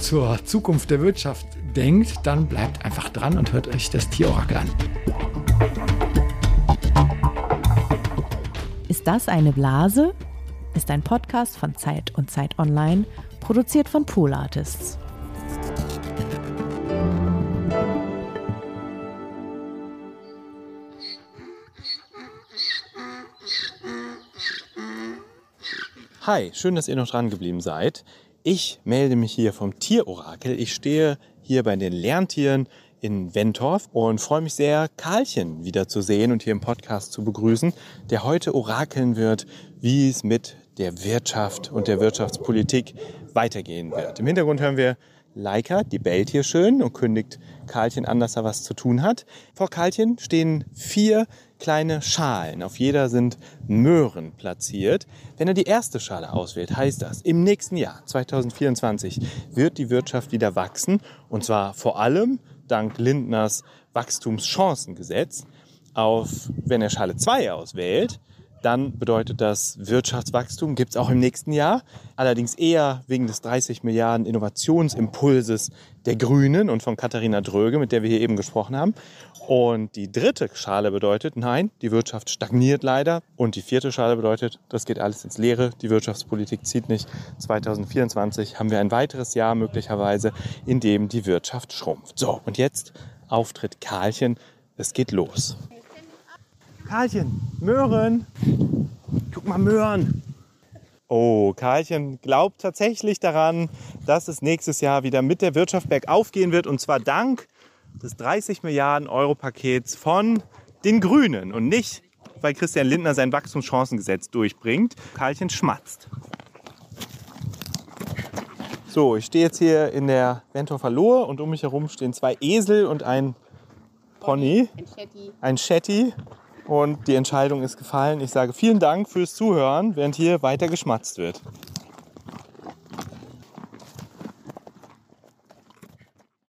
zur Zukunft der Wirtschaft denkt, dann bleibt einfach dran und hört euch das Tierorakel an. Ist das eine Blase? Ist ein Podcast von Zeit und Zeit Online, produziert von Pool Artists. Hi, schön, dass ihr noch dran geblieben seid. Ich melde mich hier vom Tierorakel. Ich stehe hier bei den Lerntieren in Wentorf und freue mich sehr, Karlchen wiederzusehen und hier im Podcast zu begrüßen, der heute orakeln wird, wie es mit der Wirtschaft und der Wirtschaftspolitik weitergehen wird. Im Hintergrund hören wir Leica, die bellt hier schön und kündigt Karlchen an, dass er was zu tun hat. Vor Karlchen stehen vier kleine Schalen. Auf jeder sind Möhren platziert. Wenn er die erste Schale auswählt, heißt das, im nächsten Jahr, 2024, wird die Wirtschaft wieder wachsen. Und zwar vor allem dank Lindners Wachstumschancengesetz. Auf, wenn er Schale 2 auswählt, dann bedeutet das Wirtschaftswachstum gibt es auch im nächsten Jahr. Allerdings eher wegen des 30 Milliarden Innovationsimpulses der Grünen und von Katharina Dröge, mit der wir hier eben gesprochen haben. Und die dritte Schale bedeutet, nein, die Wirtschaft stagniert leider. Und die vierte Schale bedeutet, das geht alles ins Leere. Die Wirtschaftspolitik zieht nicht. 2024 haben wir ein weiteres Jahr möglicherweise, in dem die Wirtschaft schrumpft. So, und jetzt Auftritt Karlchen. Es geht los. Karlchen, Möhren. Guck mal, Möhren. Oh, Karlchen glaubt tatsächlich daran, dass es nächstes Jahr wieder mit der Wirtschaft bergauf gehen wird. Und zwar dank des 30 Milliarden Euro Pakets von den Grünen und nicht, weil Christian Lindner sein Wachstumschancengesetz durchbringt. Karlchen schmatzt. So, ich stehe jetzt hier in der Wentorfer Lohe und um mich herum stehen zwei Esel und ein Pony, ein Shetty. Und die Entscheidung ist gefallen. Ich sage vielen Dank fürs Zuhören, während hier weiter geschmatzt wird.